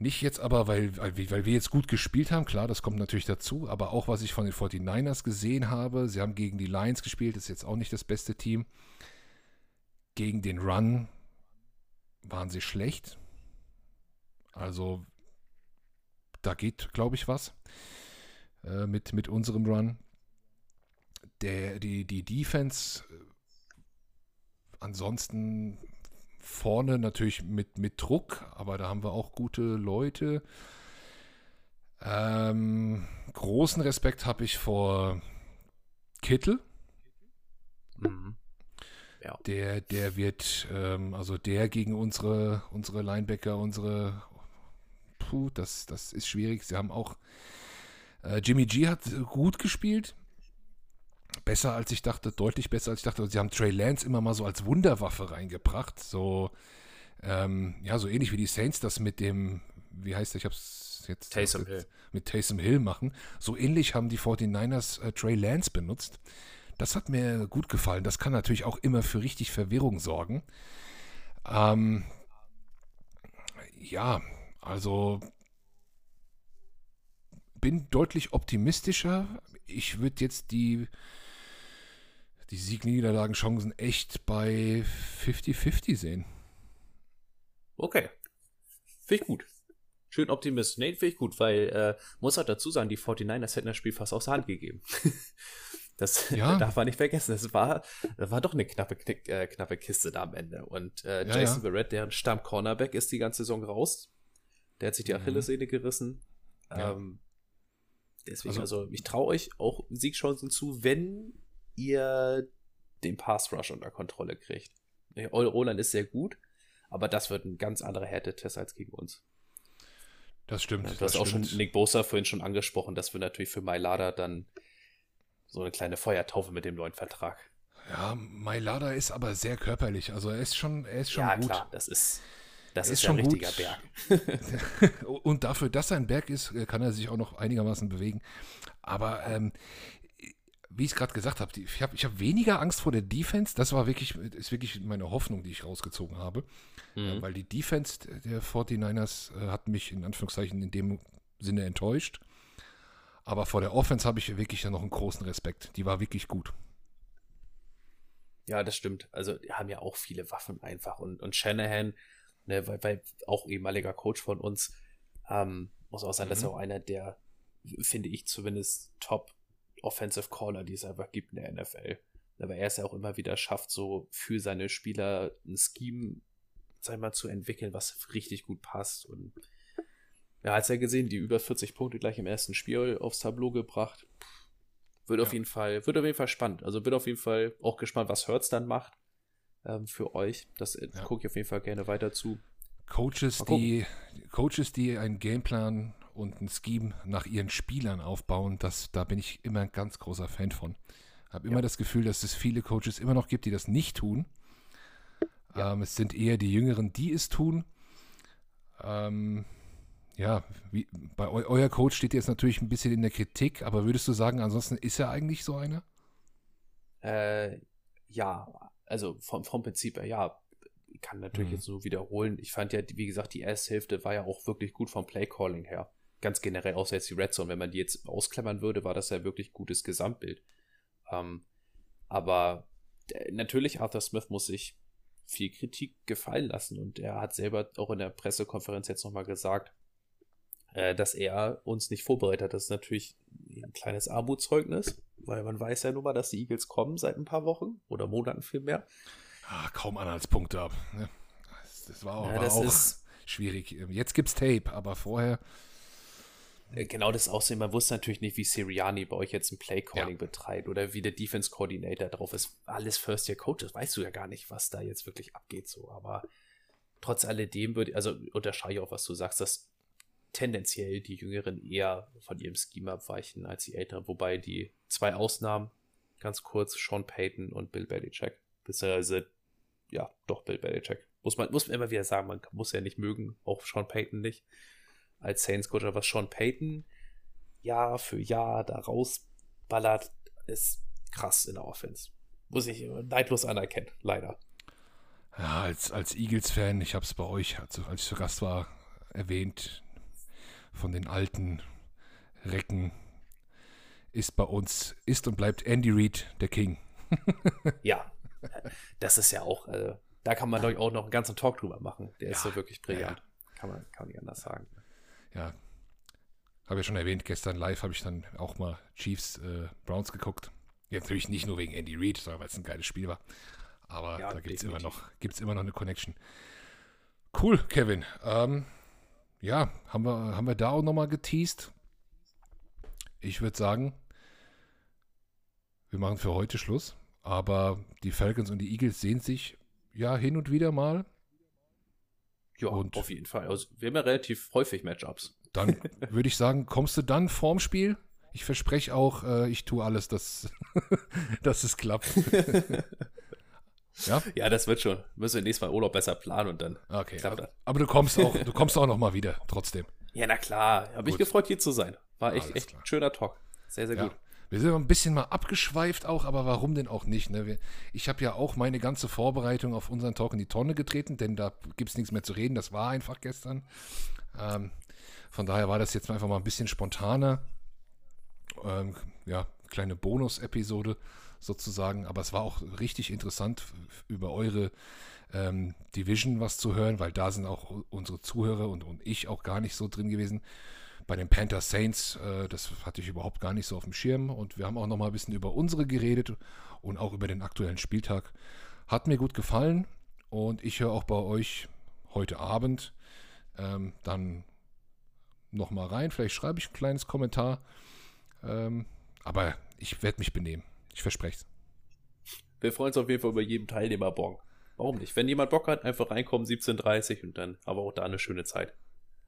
Nicht jetzt aber, weil, weil, wir jetzt gut gespielt haben, klar, das kommt natürlich dazu, aber auch was ich von den 49ers gesehen habe, sie haben gegen die Lions gespielt, ist jetzt auch nicht das beste Team. Gegen den Run waren sie schlecht. Also da geht, glaube ich, was äh, mit, mit unserem Run. Der, die, die Defense äh, ansonsten vorne natürlich mit, mit Druck, aber da haben wir auch gute Leute. Ähm, großen Respekt habe ich vor Kittel. Mhm. Ja. Der, der wird, ähm, also der gegen unsere, unsere Linebacker, unsere, puh, das, das ist schwierig. Sie haben auch, Jimmy G hat gut gespielt. Besser als ich dachte, deutlich besser als ich dachte. Sie haben Trey Lance immer mal so als Wunderwaffe reingebracht. So, ähm, ja, so ähnlich wie die Saints das mit dem, wie heißt der, ich hab's jetzt, Taysom Hill. mit Taysom Hill machen. So ähnlich haben die 49ers äh, Trey Lance benutzt. Das hat mir gut gefallen. Das kann natürlich auch immer für richtig Verwirrung sorgen. Ähm, ja, also bin deutlich optimistischer. Ich würde jetzt die, die Sieg-Niederlagen-Chancen echt bei 50-50 sehen. Okay. Finde ich gut. Schön optimistisch. Nee, finde ich gut, weil, äh, muss halt dazu sagen, die 49ers hätten das Spiel fast aus der Hand gegeben. <laughs> Das ja. <laughs> darf man nicht vergessen. Das war, das war doch eine knappe, äh, knappe Kiste da am Ende. Und äh, Jason ja. Barrett, deren Stamm-Cornerback, ist die ganze Saison raus. Der hat sich die mhm. Achillessehne gerissen. Ja. Ähm, deswegen, also, also ich traue euch auch Siegchancen zu, wenn ihr den Pass-Rush unter Kontrolle kriegt. Roland ist sehr gut, aber das wird ein ganz anderer Härtetest als gegen uns. Das stimmt. du hast auch stimmt. schon Nick Bosa vorhin schon angesprochen, dass wir natürlich für Mailada dann so eine kleine Feuertaufe mit dem neuen Vertrag. Ja, Mailada ist aber sehr körperlich. Also er ist schon, er ist schon ja, gut. Ja, klar, das ist, das ist, ist schon ein richtiger gut. Berg. <laughs> Und dafür, dass er ein Berg ist, kann er sich auch noch einigermaßen bewegen. Aber ähm, wie ich es gerade gesagt habe, ich habe ich hab weniger Angst vor der Defense. Das war wirklich, ist wirklich meine Hoffnung, die ich rausgezogen habe. Mhm. weil die Defense der 49ers äh, hat mich in Anführungszeichen in dem Sinne enttäuscht. Aber vor der Offense habe ich wirklich noch einen großen Respekt. Die war wirklich gut. Ja, das stimmt. Also, die haben ja auch viele Waffen einfach. Und, und Shanahan, ne, weil, weil auch ehemaliger Coach von uns, ähm, muss auch sein, mhm. dass er auch einer der, finde ich zumindest, Top Offensive Caller, die es einfach gibt in der NFL. Aber er es ja auch immer wieder schafft, so für seine Spieler ein Scheme, sag ich mal, zu entwickeln, was richtig gut passt. Und ja, als er gesehen, die über 40 Punkte gleich im ersten Spiel aufs Tableau gebracht. Wird ja. auf jeden Fall, wird auf jeden Fall spannend. Also bin auf jeden Fall auch gespannt, was Hertz dann macht ähm, für euch. Das äh, ja. gucke ich auf jeden Fall gerne weiter zu. Coaches, die, Coaches, die einen Gameplan und ein Scheme nach ihren Spielern aufbauen, das, da bin ich immer ein ganz großer Fan von. Habe immer ja. das Gefühl, dass es viele Coaches immer noch gibt, die das nicht tun. Ähm, es sind eher die Jüngeren, die es tun. Ähm, ja, wie, bei eu euer Coach steht jetzt natürlich ein bisschen in der Kritik, aber würdest du sagen, ansonsten ist er eigentlich so einer? Äh, ja, also vom, vom Prinzip her, ja. Ich kann natürlich mhm. jetzt nur wiederholen. Ich fand ja, wie gesagt, die erste Hälfte war ja auch wirklich gut vom Playcalling her. Ganz generell, außer jetzt die Red Zone. Wenn man die jetzt ausklammern würde, war das ja wirklich gutes Gesamtbild. Ähm, aber äh, natürlich, Arthur Smith muss sich viel Kritik gefallen lassen und er hat selber auch in der Pressekonferenz jetzt nochmal gesagt, äh, dass er uns nicht vorbereitet hat. Das ist natürlich ein kleines Armutszeugnis, weil man weiß ja nun mal, dass die Eagles kommen seit ein paar Wochen oder Monaten vielmehr. Ah, kaum Anhaltspunkte ab. Ne? Das war auch, ja, das war auch <laughs> schwierig. Jetzt gibt's Tape, aber vorher. Äh, genau das Aussehen. Man wusste natürlich nicht, wie Siriani bei euch jetzt ein Playcalling ja. betreibt oder wie der Defense Coordinator drauf ist. Alles First Year Coaches. Weißt du ja gar nicht, was da jetzt wirklich abgeht, so. Aber trotz alledem würde, also unterscheide ich auch, was du sagst, dass tendenziell die Jüngeren eher von ihrem Scheme abweichen als die Älteren, wobei die zwei Ausnahmen, ganz kurz, Sean Payton und Bill Belichick, beziehungsweise, ja, doch Bill Belichick. Muss man, muss man immer wieder sagen, man muss ja nicht mögen, auch Sean Payton nicht, als Saints-Coach, aber was Sean Payton Jahr für Jahr da rausballert, ist krass in der Offense. Muss ich neidlos anerkennen, leider. Ja, als, als Eagles-Fan, ich habe es bei euch, als ich zu Gast war, erwähnt, von den alten Recken ist bei uns, ist und bleibt Andy Reid der King. <laughs> ja, das ist ja auch, äh, da kann man doch auch noch einen ganzen Talk drüber machen. Der Ja, ist so wirklich brillant. ja. Kann, man, kann man nicht anders sagen. Ja, habe ja schon erwähnt, gestern live habe ich dann auch mal Chiefs äh, Browns geguckt. Ja, natürlich nicht nur wegen Andy Reid, sondern weil es ein geiles Spiel war. Aber Ja, da gibt es immer, noch- gibt's immer noch eine Connection. Cool, Kevin. Ähm, ja, haben wir, haben wir da auch nochmal geteased. Ich würde sagen, wir machen für heute Schluss. Aber die Falcons und die Eagles sehen sich ja hin und wieder mal. Ja, Und- auf jeden Fall. Also, wir haben ja relativ häufig Matchups. Dann <laughs> würde ich sagen, kommst du dann vorm Spiel? Ich verspreche auch, äh, ich tue alles, dass, <laughs> dass es klappt. <laughs> ja? Ja, das wird schon. Müssen wir nächstes Mal Urlaub besser planen und dann. Okay. Klappt das. Aber du kommst auch, du kommst auch noch mal wieder, trotzdem. Ja, na klar. Habe ich Gut. gefreut, hier zu sein. War echt, echt klar. ein schöner Talk. Sehr, sehr Ja. gut. Wir sind ein bisschen mal abgeschweift auch, aber warum denn auch nicht? Ne? Ich habe ja auch meine ganze Vorbereitung auf unseren Talk in die Tonne getreten, denn da gibt es nichts mehr zu reden. Das war einfach gestern. Ähm, von daher war das jetzt einfach mal ein bisschen spontaner. Ähm, ja, kleine Bonus-Episode sozusagen. Aber es war auch richtig interessant, über eure ähm, Division was zu hören, weil da sind auch unsere Zuhörer und, und ich auch gar nicht so drin gewesen. Bei den Panther Saints, äh, das hatte ich überhaupt gar nicht so auf dem Schirm. Und wir haben auch noch mal ein bisschen über unsere geredet und auch über den aktuellen Spieltag. Hat mir gut gefallen und ich höre auch bei euch heute Abend ähm, dann noch mal rein. Vielleicht schreibe ich ein kleines Kommentar. Ähm, aber ich werde mich benehmen. Ich verspreche es. Wir freuen uns auf jeden Fall über jeden Teilnehmer-Bon. Warum nicht? Wenn jemand Bock hat, einfach reinkommen, 17.30 und dann aber auch da eine schöne Zeit.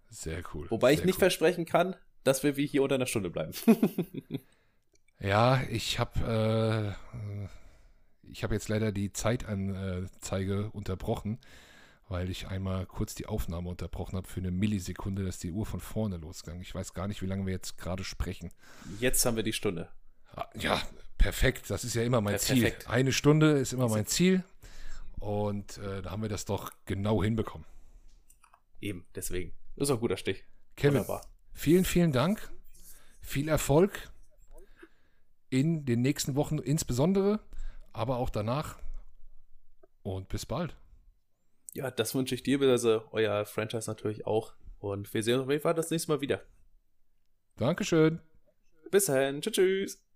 Sehr cool. Wobei ich Sehr nicht cool. versprechen kann, dass wir wie hier unter einer Stunde bleiben. <laughs> Ja, ich habe äh, ich habe jetzt leider die Zeitanzeige unterbrochen, weil ich einmal kurz die Aufnahme unterbrochen habe für eine Millisekunde, dass die Uhr von vorne losgegangen. Ich weiß gar nicht, wie lange wir jetzt gerade sprechen. Jetzt haben wir die Stunde. Ah, Ja, perfekt. Das ist ja immer mein Ja, Ziel. perfekt. Eine Stunde ist immer mein Ziel. Und äh, da haben wir das doch genau hinbekommen. Eben, deswegen. Das ist auch ein guter Stich. Kevin, Wunderbar. vielen, vielen Dank. Viel Erfolg in den nächsten Wochen insbesondere, aber auch danach. Und bis bald. Ja, das wünsche ich dir, also euer Franchise natürlich auch. Und wir sehen uns auf jeden Fall das nächste Mal wieder. Dankeschön. Bis dahin. Tschüss. tschüss.